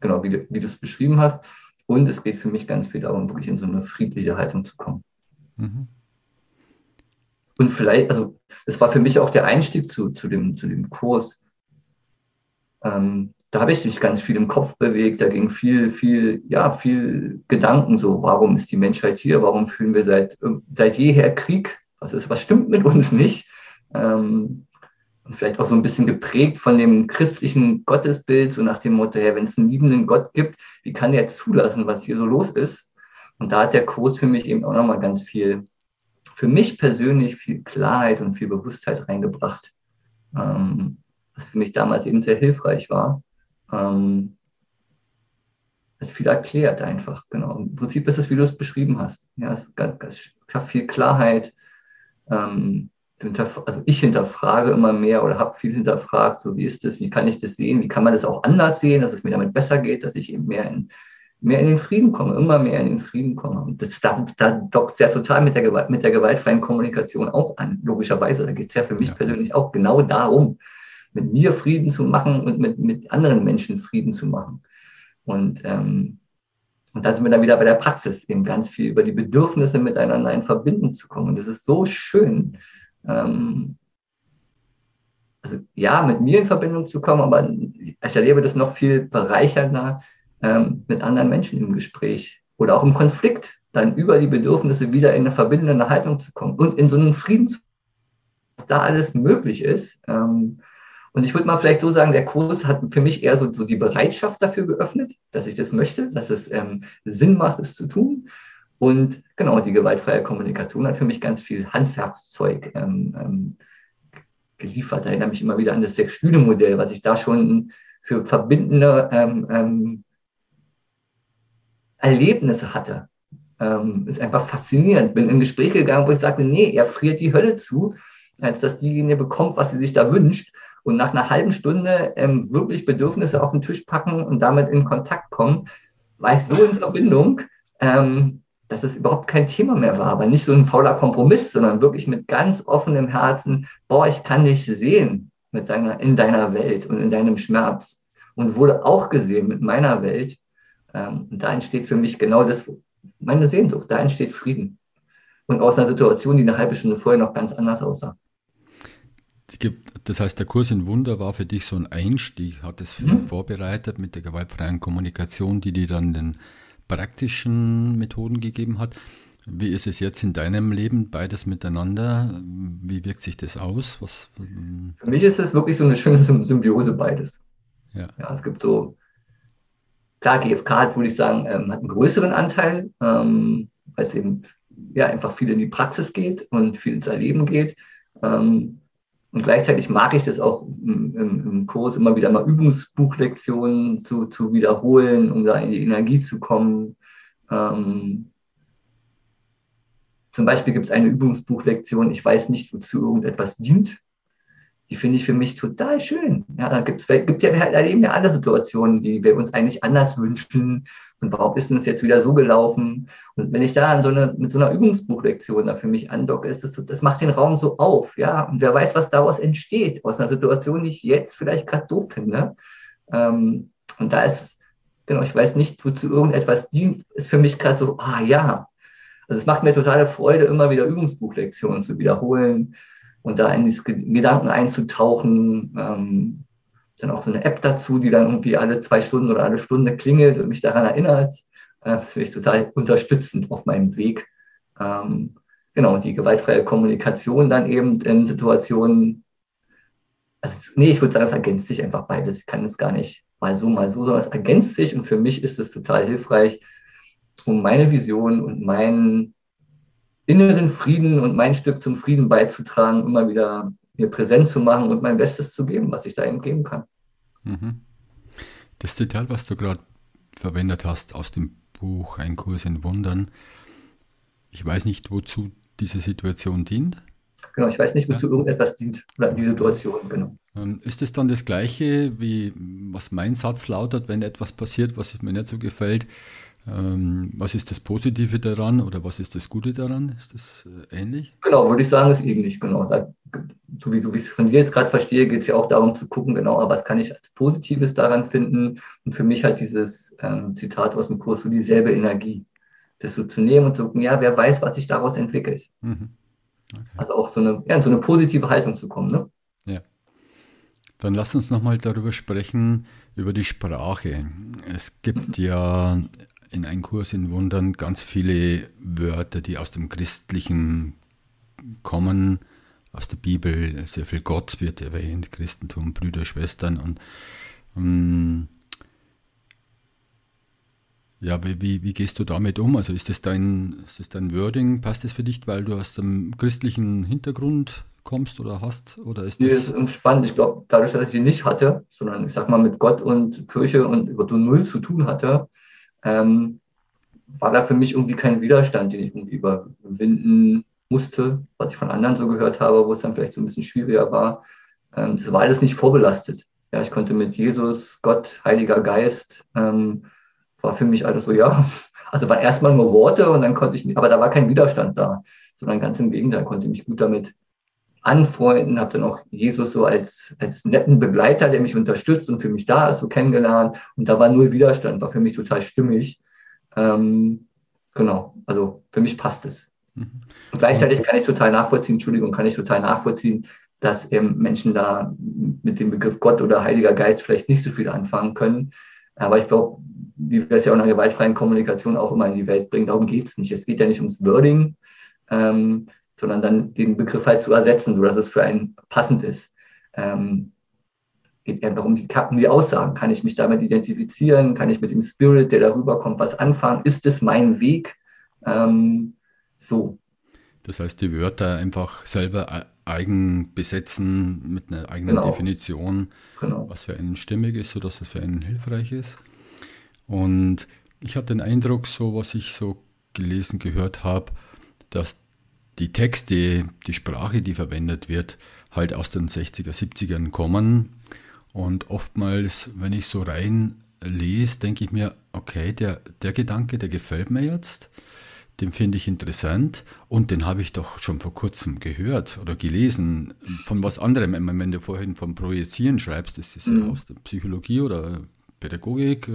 genau wie du, wie du es beschrieben hast, und es geht für mich ganz viel darum, wirklich in so eine friedliche Haltung zu kommen. Mhm. Und vielleicht, also das war für mich auch der Einstieg zu, zu, dem, zu dem Kurs. Ähm, da habe ich mich ganz viel im Kopf bewegt, da ging viel, viel, ja, viel Gedanken so, warum ist die Menschheit hier, warum fühlen wir seit, seit jeher Krieg, was ist, was stimmt mit uns nicht? Ähm, und vielleicht auch so ein bisschen geprägt von dem christlichen Gottesbild, so nach dem Motto, hey, wenn es einen liebenden Gott gibt, wie kann der zulassen, was hier so los ist? Und da hat der Kurs für mich eben auch nochmal ganz viel, für mich persönlich viel Klarheit und viel Bewusstheit reingebracht, ähm, was für mich damals eben sehr hilfreich war. Ähm, hat viel erklärt einfach, genau. Im Prinzip ist es, wie du es beschrieben hast. Ja, es gab viel Klarheit. Ähm, also ich hinterfrage immer mehr oder habe viel hinterfragt, so wie ist das, wie kann ich das sehen, wie kann man das auch anders sehen, dass es mir damit besser geht, dass ich eben mehr in, mehr in den Frieden komme, immer mehr in den Frieden komme. Und das, da, da dockt es ja total mit der, Gewalt, mit der gewaltfreien Kommunikation auch an, logischerweise. Da geht es ja für mich ja. persönlich auch genau darum, mit mir Frieden zu machen und mit, mit anderen Menschen Frieden zu machen. Und, ähm, und da sind wir dann wieder bei der Praxis, eben ganz viel über die Bedürfnisse miteinander in Verbindung zu kommen. Und das ist so schön, ähm, also ja, mit mir in Verbindung zu kommen, aber ich erlebe das noch viel bereichernder ähm, mit anderen Menschen im Gespräch oder auch im Konflikt, dann über die Bedürfnisse wieder in eine verbindende Haltung zu kommen und in so einen Frieden zu was da alles möglich ist. Ähm, und ich würde mal vielleicht so sagen, der Kurs hat für mich eher so, so die Bereitschaft dafür geöffnet, dass ich das möchte, dass es ähm, Sinn macht, es zu tun. Und genau, die gewaltfreie Kommunikation hat für mich ganz viel Handwerkszeug ähm, ähm, geliefert. Ich erinnere mich immer wieder an das Sechs-Stühle-Modell, was ich da schon für verbindende ähm, ähm Erlebnisse hatte. Ähm, ist einfach faszinierend. Bin in Gespräche gegangen, wo ich sagte, nee, er friert die Hölle zu, als dass diejenige bekommt, was sie sich da wünscht. Und nach einer halben Stunde ähm, wirklich Bedürfnisse auf den Tisch packen und damit in Kontakt kommen, war ich so in Verbindung, ähm, dass es überhaupt kein Thema mehr war, aber nicht so ein fauler Kompromiss, sondern wirklich mit ganz offenem Herzen, boah, ich kann dich sehen mit deiner, in deiner Welt und in deinem Schmerz und wurde auch gesehen mit meiner Welt. Ähm, und da entsteht für mich genau das, meine Sehnsucht, da entsteht Frieden. Und aus einer Situation, die eine halbe Stunde vorher noch ganz anders aussah.
Das heißt, der Kurs in Wunder war für dich so ein Einstieg, hat es mhm. vorbereitet mit der gewaltfreien Kommunikation, die dir dann den praktischen Methoden gegeben hat. Wie ist es jetzt in deinem Leben, beides miteinander? Wie wirkt sich das aus? Was,
Für mich ist es wirklich so eine schöne Symbiose beides. Ja. ja es gibt so, klar, GFK hat, würde ich sagen, ähm, hat einen größeren Anteil, ähm, weil es eben ja, einfach viel in die Praxis geht und viel ins Erleben geht. Ähm, und gleichzeitig mag ich das auch im, im, Kurs immer wieder mal Übungsbuchlektionen zu, zu wiederholen, um da in die Energie zu kommen. Ähm, zum Beispiel gibt es eine Übungsbuchlektion, ich weiß nicht, wozu irgendetwas dient die finde ich für mich total schön. Ja, da gibt's, gibt ja, wir erleben ja alle Situationen, die wir uns eigentlich anders wünschen. Und warum ist denn das jetzt wieder so gelaufen? Und wenn ich da an so eine, mit so einer Übungsbuchlektion da für mich andocke, ist das, so, das macht den Raum so auf, ja. Und wer weiß, was daraus entsteht, aus einer Situation, die ich jetzt vielleicht gerade doof finde. Ähm, und da ist, genau, ich weiß nicht, wozu irgendetwas dient, ist für mich gerade so, ah ja. Also es macht mir totale Freude, immer wieder Übungsbuchlektionen zu wiederholen und da in diese Gedanken einzutauchen. Ähm, dann auch so eine App dazu, die dann irgendwie alle zwei Stunden oder alle Stunde klingelt und mich daran erinnert. Äh, das finde ich total unterstützend auf meinem Weg. Ähm, genau, und die gewaltfreie Kommunikation dann eben in Situationen, also, nee, ich würde sagen, es ergänzt sich einfach beides. Ich kann es gar nicht mal so, mal so, sondern es ergänzt sich und für mich ist es total hilfreich, um meine Vision und meinen inneren Frieden und mein Stück zum Frieden beizutragen, immer wieder mir präsent zu machen und mein Bestes zu geben, was ich da eben geben kann. Mhm.
Das Zitat, was du gerade verwendet hast aus dem Buch Ein Kurs in Wundern, ich weiß nicht, wozu diese Situation dient.
Genau, ich weiß nicht, wozu ja. irgendetwas dient, oder die Situation, genau.
Ähm, ist es dann das Gleiche, wie was mein Satz lautet, wenn etwas passiert, was mir nicht so gefällt? Ähm, was ist das Positive daran oder was ist das Gute daran? Ist das äh, ähnlich?
Genau, würde ich sagen, ist ähnlich, genau. Da, so wie, so wie ich es von dir jetzt gerade verstehe, geht es ja auch darum zu gucken, genau, was kann ich als Positives daran finden? Und für mich halt dieses ähm, Zitat aus dem Kurs, so dieselbe Energie. Das so zu nehmen und zu gucken, ja, wer weiß, was sich daraus entwickelt. Mhm. Okay. Also auch so eine, ja, so eine positive Haltung zu kommen, ne?
Ja. Dann lass uns nochmal darüber sprechen, über die Sprache. Es gibt mhm. ja in einem Kurs in Wundern ganz viele Wörter, die aus dem Christlichen kommen, aus der Bibel. Sehr viel Gott wird erwähnt, Christentum, Brüder, Schwestern und ähm, ja, wie, wie, gehst du damit um? Also ist das dein, ist das dein Wording? Passt das für dich, weil du aus dem christlichen Hintergrund kommst oder hast? Oder ist
das, ist spannend. Ich glaube, dadurch, dass ich sie nicht hatte, sondern ich sag mal mit Gott und Kirche und über so null zu tun hatte, ähm, war da für mich irgendwie kein Widerstand, den ich irgendwie überwinden musste, was ich von anderen so gehört habe, wo es dann vielleicht so ein bisschen schwieriger war. Ähm, das war alles nicht vorbelastet. Ja, ich konnte mit Jesus, Gott, Heiliger Geist, ähm, war für mich alles so, ja, [LAUGHS] also war erstmal nur Worte und dann konnte ich, aber da war kein Widerstand da, sondern ganz im Gegenteil, konnte ich mich gut damit anfreunden, habe dann auch Jesus so als, als netten Begleiter, der mich unterstützt und für mich da ist, so kennengelernt. Und da war null Widerstand, war für mich total stimmig. Ähm, genau, also für mich passt es. Mhm. Und gleichzeitig kann ich total nachvollziehen, Entschuldigung, kann ich total nachvollziehen, dass eben Menschen da mit dem Begriff Gott oder Heiliger Geist vielleicht nicht so viel anfangen können. Aber ich glaube, wie wir es ja auch in der gewaltfreien Kommunikation auch immer in die Welt bringen, darum geht es nicht. Es geht ja nicht ums Wording, ähm, sondern dann den Begriff halt zu ersetzen, sodass es für einen passend ist. Ähm, geht einfach um die, um die Aussagen. Kann ich mich damit identifizieren? Kann ich mit dem Spirit, der darüber kommt, was anfangen? Ist es mein Weg? Ähm, so.
Das heißt, die Wörter einfach selber e-, eigen besetzen mit einer eigenen genau. Definition, genau. was für einen stimmig ist, sodass es für einen hilfreich ist. Und ich hatte den Eindruck, so was ich so gelesen, gehört habe, dass die Texte, die Sprache, die verwendet wird, halt aus den 60er, 70ern kommen. Und oftmals, wenn ich so rein lese, denke ich mir, okay, der, der Gedanke, der gefällt mir jetzt, den finde ich interessant und den habe ich doch schon vor kurzem gehört oder gelesen von was anderem. Wenn du vorhin vom Projizieren schreibst, das ist ja mhm. aus der Psychologie oder Pädagogik.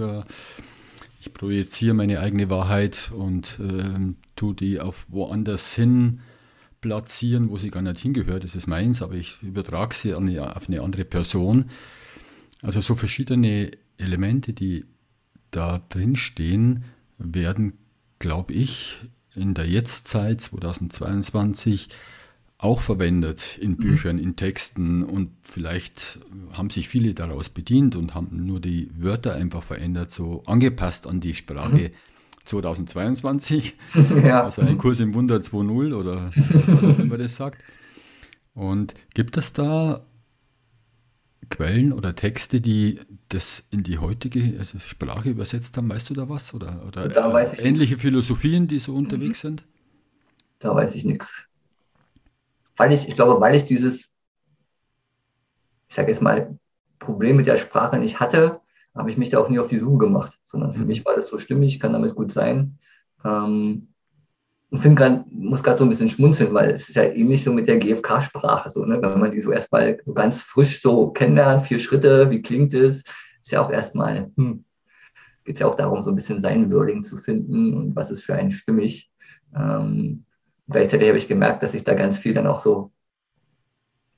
Ich projiziere meine eigene Wahrheit und äh, tue die auf woanders hin platzieren, wo sie gar nicht hingehört. Das ist meins, aber ich übertrage sie eine, auf eine andere Person. Also so verschiedene Elemente, die da drin stehen, werden, glaube ich, in der Jetztzeit 2022 auch verwendet in mhm. Büchern, in Texten und vielleicht haben sich viele daraus bedient und haben nur die Wörter einfach verändert, so angepasst an die Sprache. Mhm 2022. [LAUGHS] Ja. Also ein Kurs im Wunder 2.0 oder was auch immer das sagt. Und gibt es da Quellen oder Texte, die das in die heutige also Sprache übersetzt haben? Weißt du da was? Oder, oder äh, ähnliche Philosophien, die so unterwegs mhm. sind?
Da weiß ich nichts. Weil ich, ich glaube, weil ich dieses, ich sage jetzt mal, Problem mit der Sprache nicht hatte, habe ich mich da auch nie auf die Suche gemacht, sondern für mhm. mich war das so stimmig, kann damit gut sein. Ähm, und finde gerade, muss gerade so ein bisschen schmunzeln, weil es ist ja ähnlich so mit der GFK-Sprache, so, ne? wenn man die so erstmal so ganz frisch so kennenlernt, vier Schritte, wie klingt es, ist ja auch erstmal, hm, geht es ja auch darum, so ein bisschen sein Wording zu finden und was ist für einen stimmig. Ähm, gleichzeitig habe ich gemerkt, dass ich da ganz viel dann auch so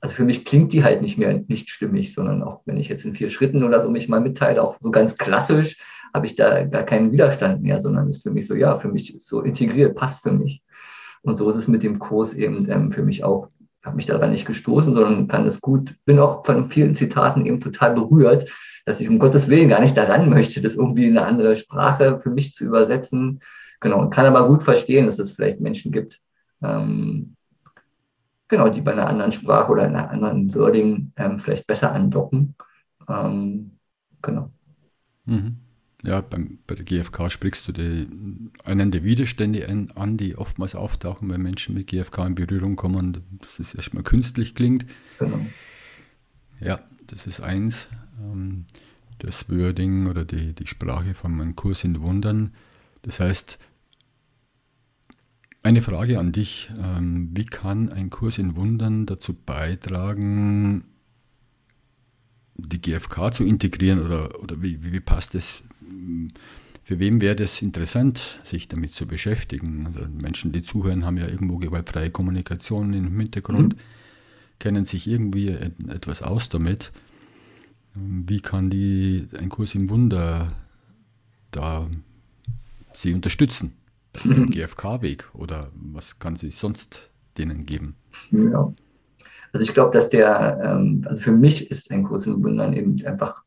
also für mich klingt die halt nicht mehr nicht stimmig, sondern auch wenn ich jetzt in vier Schritten oder so mich mal mitteile, auch so ganz klassisch, habe ich da gar keinen Widerstand mehr, sondern ist für mich so, ja, für mich so integriert, passt für mich. Und so ist es mit dem Kurs eben ähm, für mich auch. Habe mich daran nicht gestoßen, sondern kann das gut, bin auch von vielen Zitaten eben total berührt, dass ich um Gottes Willen gar nicht daran möchte, das irgendwie in eine andere Sprache für mich zu übersetzen. Genau, und kann aber gut verstehen, dass es vielleicht Menschen gibt, ähm, genau, die bei einer anderen Sprache oder einer anderen Wording ähm, vielleicht besser andocken. Ähm, genau.
Mhm. Ja, beim, bei der GfK sprichst du die, einen der Widerstände an, die oftmals auftauchen, wenn Menschen mit GfK in Berührung kommen, dass es erstmal künstlich klingt. Genau. Ja, das ist eins. Ähm, das Wording oder die, die Sprache von meinem Kurs in Wundern. Das heißt, eine Frage an dich. Ähm, wie kann ein Kurs in Wundern dazu beitragen, die GfK zu integrieren oder, oder wie, wie passt es? Für wen wäre das interessant, sich damit zu beschäftigen? Also Menschen, die zuhören, haben ja irgendwo gewaltfreie Kommunikation im Hintergrund, mhm. kennen sich irgendwie etwas aus damit. Wie kann die ein Kurs im Wunder da sie unterstützen? Den GfK-Weg oder was kann sie sonst denen geben?
Ja. Also ich glaube, dass der, ähm, also für mich ist ein Kurs im Wundern eben einfach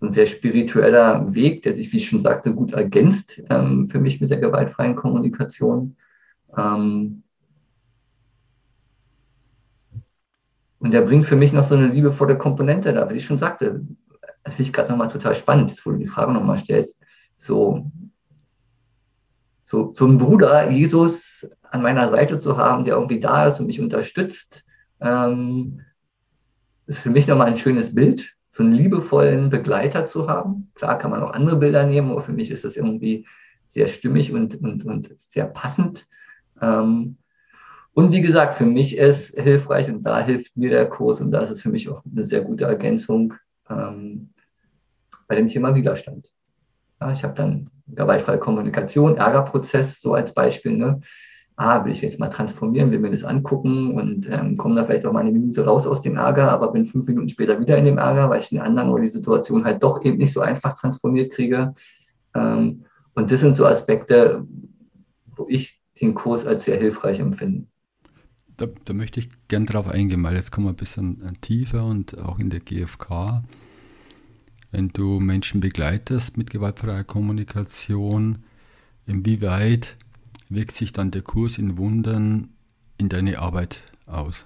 ein sehr spiritueller Weg, der sich, wie ich schon sagte, gut ergänzt ähm, für mich mit der gewaltfreien Kommunikation. Ähm, und der bringt für mich noch so eine liebevolle Komponente da, wie ich schon sagte. Das finde ich gerade nochmal total spannend, jetzt wo du die Frage nochmal stellst. So, so, einen Bruder, Jesus, an meiner Seite zu haben, der irgendwie da ist und mich unterstützt, ähm, ist für mich nochmal ein schönes Bild, so einen liebevollen Begleiter zu haben. Klar kann man auch andere Bilder nehmen, aber für mich ist das irgendwie sehr stimmig und, und, und sehr passend. Ähm, und wie gesagt, für mich ist hilfreich und da hilft mir der Kurs und da ist es für mich auch eine sehr gute Ergänzung ähm, bei dem Thema Widerstand. Ja, ich habe dann gewaltfreie Kommunikation, Ärgerprozess so als Beispiel. Ne? Ah, will ich jetzt mal transformieren, will mir das angucken und ähm, komme da vielleicht auch mal eine Minute raus aus dem Ärger, aber bin fünf Minuten später wieder in dem Ärger, weil ich den anderen oder die Situation halt doch eben nicht so einfach transformiert kriege. Ähm, und das sind so Aspekte, wo ich den Kurs als sehr hilfreich empfinde
da, da möchte ich gern drauf eingehen, weil jetzt kommen wir ein bisschen äh, tiefer und auch in der GfK. Wenn du Menschen begleitest mit gewaltfreier Kommunikation, inwieweit wirkt sich dann der Kurs in Wundern in deine Arbeit aus?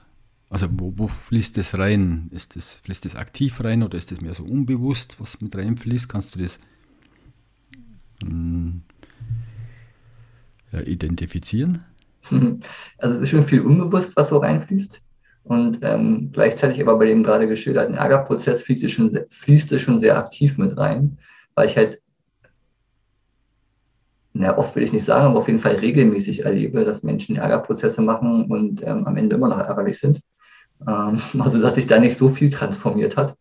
Also wo, wo fließt das rein? Ist das, fließt das aktiv rein oder ist das mehr so unbewusst, was mit reinfließt? Kannst du das hm, ja, identifizieren? [LAUGHS]
Also es ist schon viel unbewusst, was so reinfließt. Und ähm, gleichzeitig aber bei dem gerade geschilderten Ärgerprozess fließt es, schon, schon sehr aktiv mit rein, weil ich halt, na, oft will ich nicht sagen, aber auf jeden Fall regelmäßig erlebe, dass Menschen Ärgerprozesse machen und ähm, am Ende immer noch ärgerlich sind. Ähm, [LAUGHS] also dass sich da nicht so viel transformiert hat.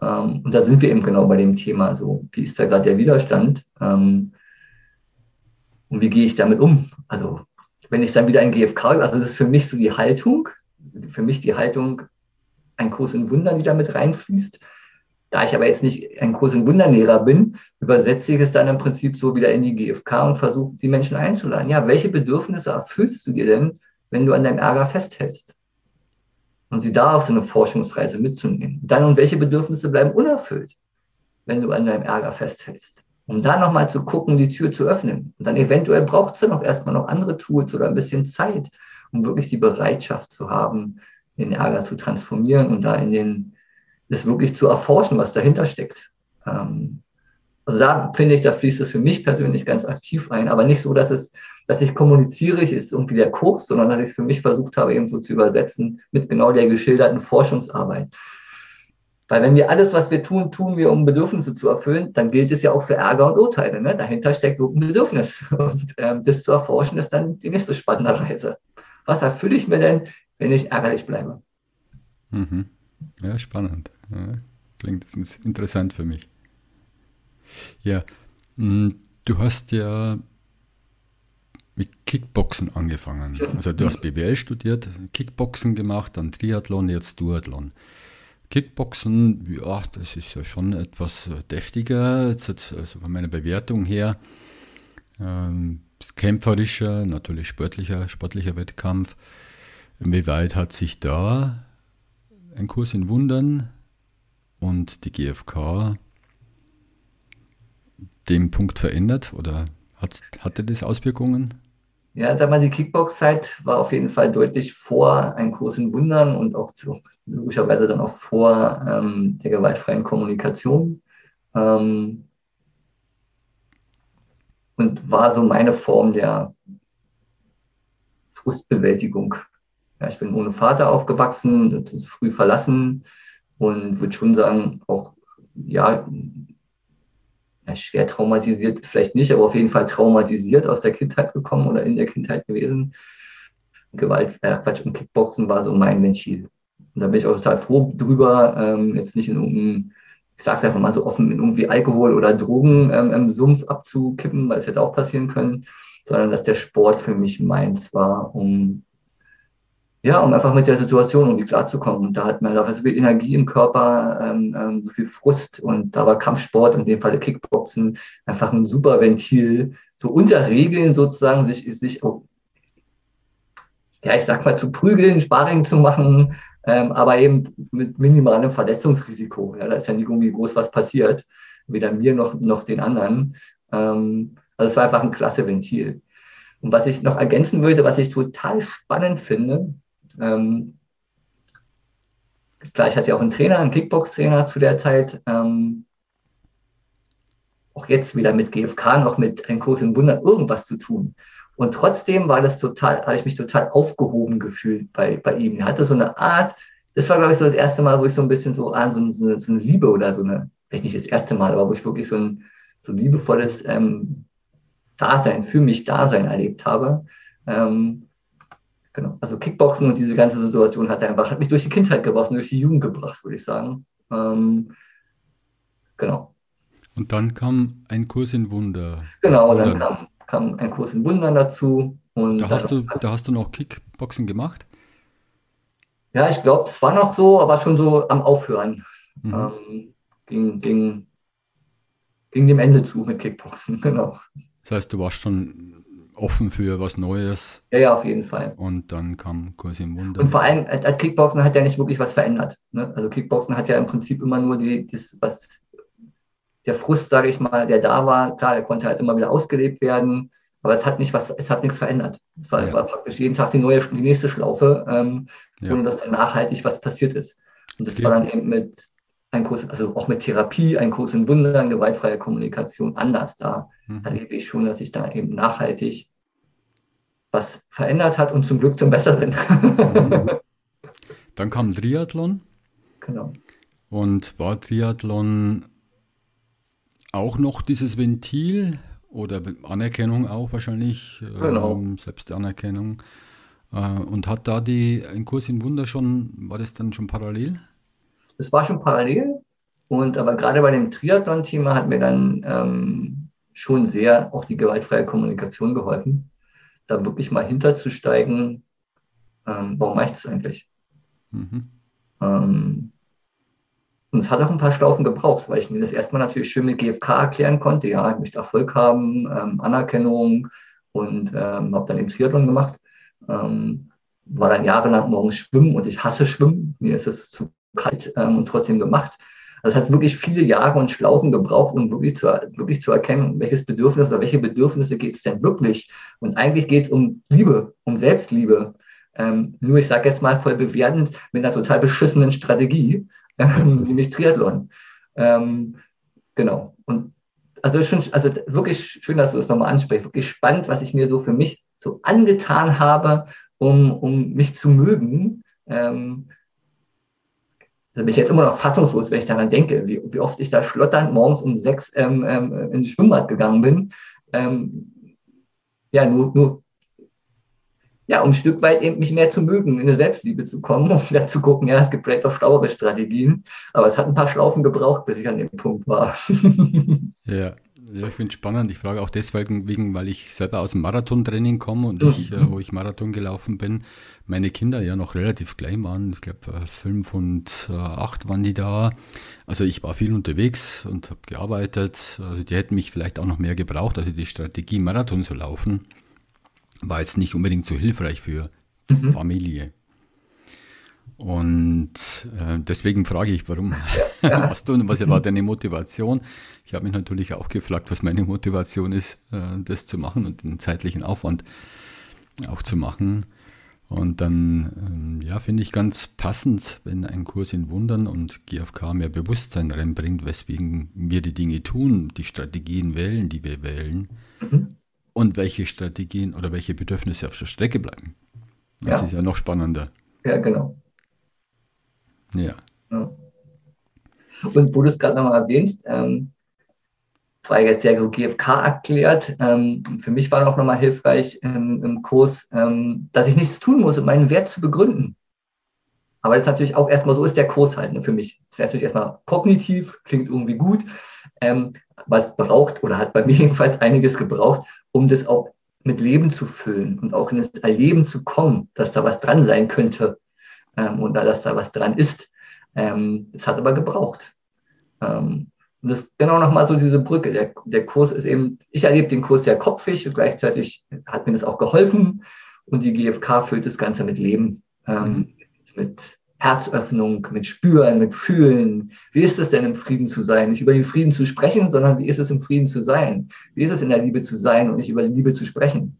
Ähm, und da sind wir eben genau bei dem Thema, so wie ist da gerade der Widerstand ähm, und wie gehe ich damit um? Also wenn ich dann wieder in GFK, also das ist für mich so die Haltung, für mich die Haltung, ein Kurs in Wundern, die da mit reinfließt. Da ich aber jetzt nicht ein Kurs in Wundernlehrer bin, übersetze ich es dann im Prinzip so wieder in die GFK und versuche, die Menschen einzuladen. Ja, welche Bedürfnisse erfüllst du dir denn, wenn du an deinem Ärger festhältst? Und sie da auf so eine Forschungsreise mitzunehmen. Dann, und welche Bedürfnisse bleiben unerfüllt, wenn du an deinem Ärger festhältst? um da nochmal zu gucken, die Tür zu öffnen. Und dann eventuell braucht es dann auch erstmal noch andere Tools oder ein bisschen Zeit, um wirklich die Bereitschaft zu haben, den Ärger zu transformieren und da in den, das wirklich zu erforschen, was dahinter steckt. Ähm, also da finde ich, da fließt es für mich persönlich ganz aktiv ein, aber nicht so, dass es, dass ich kommuniziere, ich ist irgendwie der Kurs, sondern dass ich es für mich versucht habe, eben so zu übersetzen mit genau der geschilderten Forschungsarbeit. Weil wenn wir alles, was wir tun, tun wir, um Bedürfnisse zu erfüllen, dann gilt es ja auch für Ärger und Urteile. Ne? Dahinter steckt ein Bedürfnis. [LAUGHS] Und ähm, das zu erforschen ist dann die nächste spannende Reise. Was erfülle ich mir denn, wenn ich ärgerlich bleibe?
Mhm. Ja, spannend. Ja, klingt interessant für mich. Ja, hm, du hast ja mit Kickboxen angefangen. Also du hast BWL studiert, Kickboxen gemacht, dann Triathlon, jetzt Duathlon. Kickboxen, ja, das ist ja schon etwas äh, deftiger, jetzt, also von meiner Bewertung her. Ähm, kämpferischer, natürlich sportlicher, sportlicher Wettkampf. Inwieweit hat sich da ein Kurs in Wundern und die GfK dem Punkt verändert oder hat, hatte das Auswirkungen?
Ja, sag mal, die Kickbox-Zeit war auf jeden Fall deutlich vor einem Kurs in Wundern und auch logischerweise dann auch vor ähm, der gewaltfreien Kommunikation. Ähm, und war so meine Form der Frustbewältigung. Ja, ich bin ohne Vater aufgewachsen, früh verlassen, und würde schon sagen, auch ja, schwer traumatisiert, vielleicht nicht, aber auf jeden Fall traumatisiert aus der Kindheit gekommen oder in der Kindheit gewesen. Gewalt, äh, Quatsch, und Kickboxen war so mein Ventil. Und da bin ich auch total froh drüber, ähm, jetzt nicht in irgendeinem, ich sag's einfach mal so offen, in irgendwie Alkohol oder Drogen ähm, im Sumpf abzukippen, weil es hätte auch passieren können, sondern dass der Sport für mich meins war, um ja, um einfach mit der Situation irgendwie klarzukommen. Und da hat man da so viel Energie im Körper, ähm, ähm, so viel Frust und da war Kampfsport, in dem Fall Kickboxen, einfach ein super Ventil, so unter Regeln sozusagen sich, sich ja, ich sag mal, zu prügeln, Sparring zu machen, ähm, aber eben mit minimalem Verletzungsrisiko. Ja, da ist ja nicht irgendwie groß was passiert, weder mir noch, noch den anderen. Ähm, also es war einfach ein klasse Ventil. Und was ich noch ergänzen würde, was ich total spannend finde, ähm, klar, ich hatte ja auch einen Trainer, einen Kickbox-Trainer zu der Zeit. Ähm, auch jetzt wieder mit GFK noch mit einem Kurs Wunder irgendwas zu tun. Und trotzdem war das total, habe ich mich total aufgehoben gefühlt bei, bei ihm. Er hatte so eine Art, das war, glaube ich, so das erste Mal, wo ich so ein bisschen so an so, so, eine, so eine Liebe oder so eine, vielleicht nicht das erste Mal, aber wo ich wirklich so ein so liebevolles ähm, Dasein, für mich Dasein erlebt habe. Ähm, genau. Also Kickboxen und diese ganze Situation hat einfach, hat mich durch die Kindheit gebracht, durch die Jugend gebracht, würde ich sagen. Ähm, genau.
Und dann kam ein Kurs in Wunder.
Genau, dann kam, kam ein Kurs in Wundern dazu. Und
da hast, du, da hast du noch Kickboxen gemacht?
Ja, ich glaube, es war noch so, aber schon so am Aufhören. Mhm. Ähm, ging, ging, ging dem Ende zu mit Kickboxen, [LAUGHS] genau.
Das heißt, du warst schon offen für was Neues.
Ja, ja, auf jeden Fall.
Und dann kam Kurs im Wunder.
Und vor allem, äh, Kickboxen hat ja nicht wirklich was verändert. Ne? Also Kickboxen hat ja im Prinzip immer nur die, das, was, der Frust, sage ich mal, der da war, klar, der konnte halt immer wieder ausgelebt werden, aber es hat nicht was, es hat nichts verändert. Es war, ja. war praktisch jeden Tag die neue, die nächste Schlaufe, ähm, ja. ohne dass dann nachhaltig was passiert ist. Und das okay. war dann eben mit ein Kurs, also auch mit Therapie, ein Kurs in Wundern, gewaltfreie Kommunikation anders. Da mhm. erlebe ich schon, dass sich da eben nachhaltig was verändert hat und zum Glück zum Besseren.
Mhm. Dann kam Triathlon. [LAUGHS]
Genau.
Und war Triathlon auch noch dieses Ventil oder Anerkennung auch wahrscheinlich,
genau. ähm,
Selbstanerkennung. Äh, und hat da die, ein Kurs in Wunder schon, war das dann schon parallel?
Das war schon parallel. Und aber gerade bei dem Triathlon-Thema hat mir dann ähm, schon sehr auch die gewaltfreie Kommunikation geholfen, da wirklich mal hinterzusteigen, ähm, warum mache ich das eigentlich? Mhm. Ähm, und es hat auch ein paar Schlaufen gebraucht, weil ich mir das erstmal natürlich schön mit GFK erklären konnte. Ja, ich möchte Erfolg haben, ähm, Anerkennung und ähm, habe dann eben Triathlon gemacht. Ähm, war dann jahrelang morgens schwimmen und ich hasse Schwimmen. Mir ist es zu kalt ähm, und trotzdem gemacht. Also es hat wirklich viele Jahre und Schlaufen gebraucht, um wirklich zu, wirklich zu erkennen, welches Bedürfnis oder welche Bedürfnisse geht es denn wirklich. Und eigentlich geht es um Liebe, um Selbstliebe. Ähm, nur, ich sage jetzt mal voll bewertend, mit einer total beschissenen Strategie, [LAUGHS] nämlich Triathlon. Ähm, genau. Und also schon, also wirklich schön, dass du es nochmal ansprichst. Wirklich spannend, was ich mir so für mich so angetan habe, um, um mich zu mögen. Ähm, da bin ich jetzt immer noch fassungslos, wenn ich daran denke, wie, wie oft ich da schlotternd morgens um sechs ähm, ähm, in das Schwimmbad gegangen bin. Ähm, ja, nur, nur ja, um ein Stück weit eben mich mehr zu mögen, in eine Selbstliebe zu kommen und dann zu gucken, ja, es gibt vielleicht auch schlauere Strategien, aber es hat ein paar Schlaufen gebraucht, bis ich an dem Punkt war. [LAUGHS]
ja. Ja, ich finde es spannend. Ich frage auch deswegen, wegen, weil ich selber aus dem Marathontraining komme und ich, äh, wo ich Marathon gelaufen bin, meine Kinder ja noch relativ klein waren. Ich glaube, äh, fünf und äh, acht waren die da. Also ich war viel unterwegs und habe gearbeitet. Also die hätten mich vielleicht auch noch mehr gebraucht. Also die Strategie, Marathon zu laufen, war jetzt nicht unbedingt so hilfreich für mhm. Familie. Und äh, deswegen frage ich, warum [LAUGHS] ja. machst du und was war deine Motivation? Ich habe mich natürlich auch gefragt, was meine Motivation ist, äh, das zu machen und den zeitlichen Aufwand auch zu machen. Und dann, ähm, ja, finde ich ganz passend, wenn ein Kurs in Wundern und GFK mehr Bewusstsein reinbringt, weswegen wir die Dinge tun, die Strategien wählen, die wir wählen. Mhm und welche Strategien oder welche Bedürfnisse auf der Strecke bleiben. Das ja. ist ja noch spannender.
Ja, genau.
Ja. ja.
Und wo du es gerade nochmal erwähnst, ähm, war jetzt sehr GFK erklärt. Ähm, für mich war auch nochmal hilfreich ähm, im Kurs, ähm, dass ich nichts tun muss, um meinen Wert zu begründen. Aber das ist natürlich auch erstmal so ist der Kurs halt ne, für mich. Das ist natürlich erstmal kognitiv, klingt irgendwie gut, ähm, es braucht oder hat bei mir [LAUGHS] jedenfalls einiges gebraucht, um das auch mit Leben zu füllen und auch in das Erleben zu kommen, dass da was dran sein könnte ähm, und dass da was dran ist. Ähm, das hat aber gebraucht. Ähm, und das ist genau nochmal so diese Brücke. Der, der Kurs ist eben, ich erlebe den Kurs sehr kopfig und gleichzeitig hat mir das auch geholfen. Und die GfK füllt das Ganze mit Leben, ähm, mhm. mit Herzöffnung, mit Spüren, mit Fühlen. Wie ist es denn im Frieden zu sein? Nicht über den Frieden zu sprechen, sondern wie ist es im Frieden zu sein? Wie ist es in der Liebe zu sein und nicht über die Liebe zu sprechen?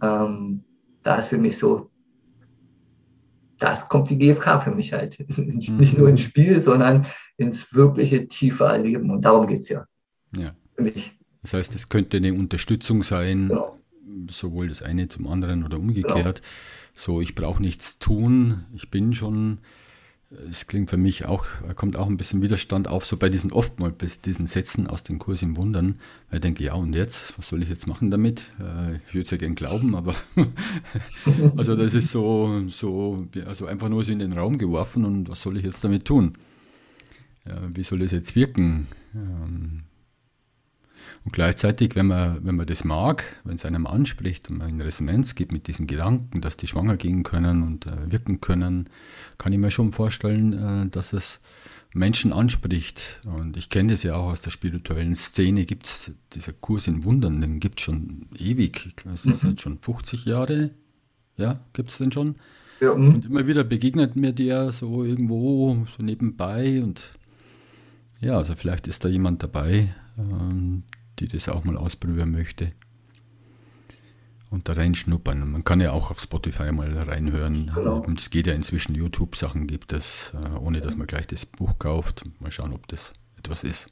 Ähm, da ist für mich so das kommt die GfK für mich halt. [LAUGHS] Nicht nur ins mhm. Spiel, sondern ins wirkliche tiefe Erleben. Und darum geht es ja.
Ja. Für mich. Das heißt, es könnte eine Unterstützung sein, genau. Sowohl das eine zum anderen oder umgekehrt. Genau. So, ich brauche nichts tun, ich bin schon es klingt für mich auch, kommt auch ein bisschen Widerstand auf, so bei diesen oftmals bei diesen Sätzen aus dem Kurs im Wundern. Weil ich denke, ja, und jetzt? Was soll ich jetzt machen damit? Äh, ich würde es ja gern glauben, aber [LAUGHS] also das ist so, so, also einfach nur so in den Raum geworfen und was soll ich jetzt damit tun? Ja, wie soll es jetzt wirken? Und gleichzeitig, wenn man, wenn man das mag, wenn es einem anspricht und man in Resonanz geht mit diesen Gedanken, dass die schwanger gehen können und äh, wirken können, kann ich mir schon vorstellen, äh, dass es Menschen anspricht. Und ich kenne das ja auch aus der spirituellen Szene, gibt es dieser Kurs in Wundern, den gibt es schon ewig. Ich glaube, das ist mhm. jetzt schon 50 Jahre. Ja, gibt es den schon? Ja, mhm. und immer wieder begegnet mir der so irgendwo, so nebenbei und ja, also vielleicht ist da jemand dabei, die das auch mal ausprobieren möchte. Und da reinschnuppern. Man kann ja auch auf Spotify mal reinhören. Genau. Es geht ja inzwischen YouTube-Sachen gibt es, äh, ohne dass man gleich das Buch kauft. Mal schauen, ob das etwas ist.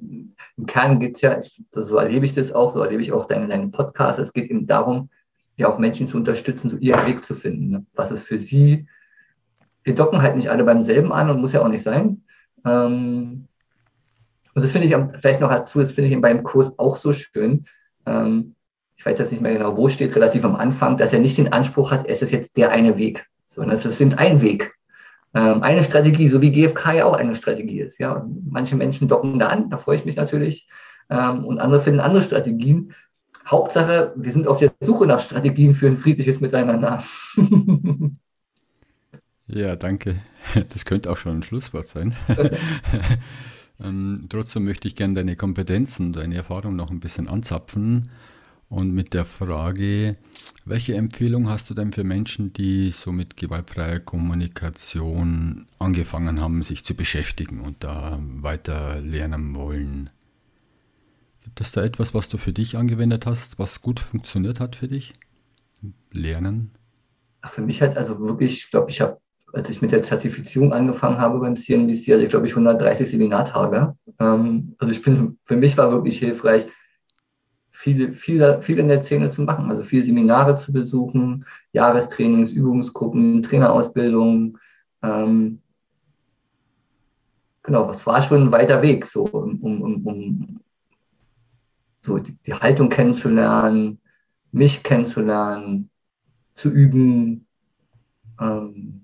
Im Kern geht es ja, so erlebe ich das auch, so erlebe ich auch deinen, deinen Podcast. Es geht eben darum, ja auch Menschen zu unterstützen, so ihren Weg zu finden. Ne? Was ist für sie, wir docken halt nicht alle beim selben an und muss ja auch nicht sein. Ähm, und das finde ich vielleicht noch dazu, das finde ich beim Kurs auch so schön. Ähm, ich weiß jetzt nicht mehr genau, wo steht, relativ am Anfang, dass er nicht den Anspruch hat, es ist jetzt der eine Weg, sondern es sind ein Weg. Ähm, eine Strategie, so wie GFK ja auch eine Strategie ist. Ja, und manche Menschen docken da an, da freue ich mich natürlich. Ähm, und andere finden andere Strategien. Hauptsache, wir sind auf der Suche nach Strategien für ein friedliches Miteinander. [LAUGHS]
ja, danke. Das könnte auch schon ein Schlusswort sein. [LAUGHS] Ähm, trotzdem möchte ich gerne deine Kompetenzen, deine Erfahrung noch ein bisschen anzapfen und mit der Frage, welche Empfehlung hast du denn für Menschen, die so mit gewaltfreier Kommunikation angefangen haben, sich zu beschäftigen und da weiter lernen wollen? Gibt es da etwas, was du für dich angewendet hast, was gut funktioniert hat für dich? Lernen?
Für mich hat also wirklich, ich glaube, ich habe als ich mit der Zertifizierung angefangen habe beim CNBC, hatte ich, glaube ich, 130 Seminartage. Ähm, also ich bin, für mich war wirklich hilfreich, viele, viele, viel in der Szene zu machen, also viele Seminare zu besuchen, Jahrestrainings, Übungsgruppen, Trainerausbildungen. Ähm, genau, das war schon ein weiter Weg, so um, um, um so die, die Haltung kennenzulernen, mich kennenzulernen, zu üben. Ähm,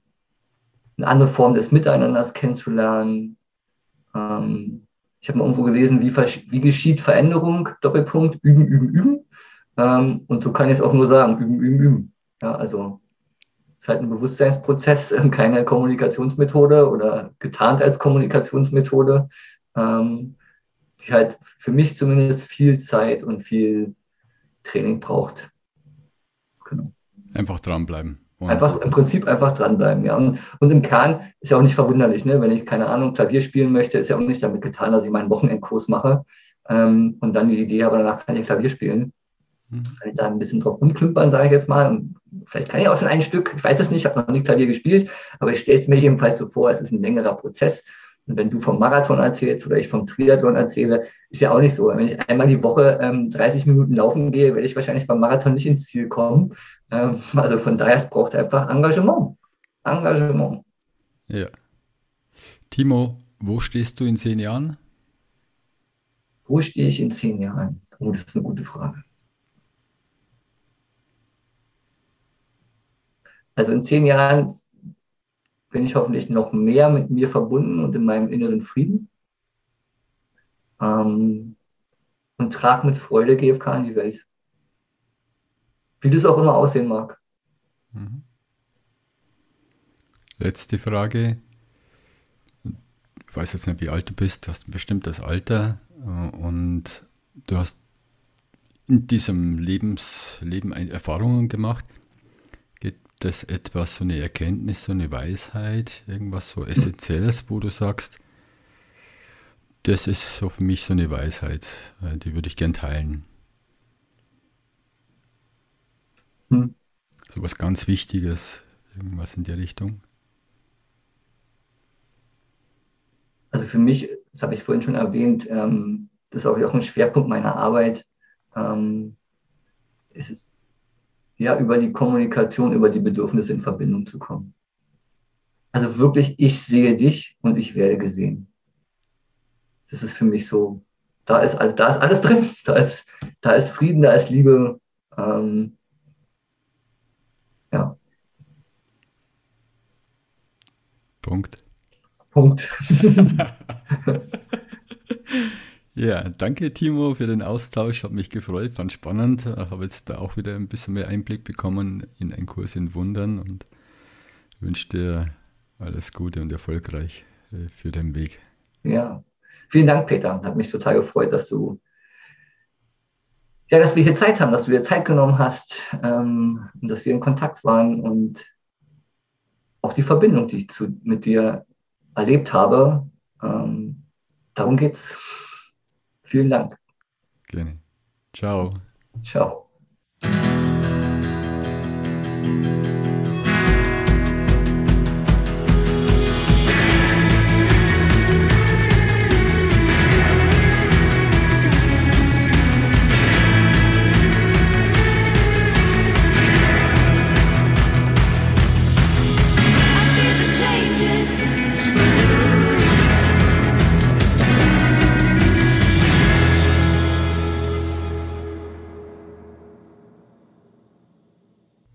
eine andere Form des Miteinanders kennenzulernen. Ähm, ich habe mal irgendwo gelesen, wie, wie, geschieht Veränderung, Doppelpunkt, üben, üben, üben. Ähm, und so kann ich es auch nur sagen, üben, üben, üben. Ja, also es ist halt ein Bewusstseinsprozess, [LAUGHS] keine Kommunikationsmethode oder getarnt als Kommunikationsmethode, ähm, die halt für mich zumindest viel Zeit und viel Training braucht.
Genau. Einfach dranbleiben.
Und einfach im Prinzip einfach dranbleiben, ja. Und, und im Kern ist ja auch nicht verwunderlich, ne? Wenn ich, keine Ahnung, Klavier spielen möchte, ist ja auch nicht damit getan, dass ich meinen Wochenendkurs mache ähm, und dann die Idee habe, danach kann ich Klavier spielen. Mhm. Kann ich da ein bisschen drauf rumklimpern, sage ich jetzt mal. Und vielleicht kann ich auch schon ein Stück, ich weiß es nicht, ich habe noch nie Klavier gespielt, aber ich stelle es mir jedenfalls so vor, es ist ein längerer Prozess. Und wenn du vom Marathon erzählst oder ich vom Triathlon erzähle, ist ja auch nicht so. Wenn ich einmal die Woche ähm, 30 Minuten laufen gehe, werde ich wahrscheinlich beim Marathon nicht ins Ziel kommen. Ähm, [LAUGHS] also von daher, es braucht einfach Engagement. Engagement.
Ja. Timo, Wo stehst du in zehn Jahren?
Wo stehe ich in zehn Jahren? Oh, das ist eine gute Frage. Also in zehn Jahren bin ich hoffentlich noch mehr mit mir verbunden und in meinem inneren Frieden. Ähm, und trage mit Freude GFK in die Welt. Wie das auch immer aussehen mag. Mhm.
Letzte Frage. Ich weiß jetzt nicht, wie alt du bist, hast ein bestimmtes Alter äh, und du hast in diesem Lebensleben Erfahrungen gemacht. Es etwas, so eine Erkenntnis, so eine Weisheit, irgendwas so Essentielles, wo du sagst, das ist so für mich so eine Weisheit, äh, die würde ich gern teilen. Hm. So was ganz Wichtiges, irgendwas in der Richtung.
Also für mich, das habe ich vorhin schon erwähnt, ähm, das ist auch ein Schwerpunkt meiner Arbeit. Ähm, es ist ja über die Kommunikation, über die Bedürfnisse in Verbindung zu kommen. Also wirklich, ich sehe dich und ich werde gesehen. Das ist für mich so, da ist, da ist alles drin. Da ist, da ist Frieden, da ist Liebe. Ähm, ja.
Punkt.
Punkt. [LAUGHS] [LAUGHS]
ja, danke Timo für den Austausch, hat mich gefreut, fand spannend, habe jetzt da auch wieder ein bisschen mehr Einblick bekommen in einen Kurs in Wundern und wünsche dir alles Gute und erfolgreich äh, für den Weg.
Ja, vielen Dank, Peter. Hat mich total gefreut, dass du ja, dass wir hier Zeit haben, dass du dir Zeit genommen hast ähm, und dass wir in Kontakt waren und auch die Verbindung, die ich zu, mit dir erlebt habe. Ähm, darum geht's. Vielen Dank.
Gerne. Ciao.
Ciao.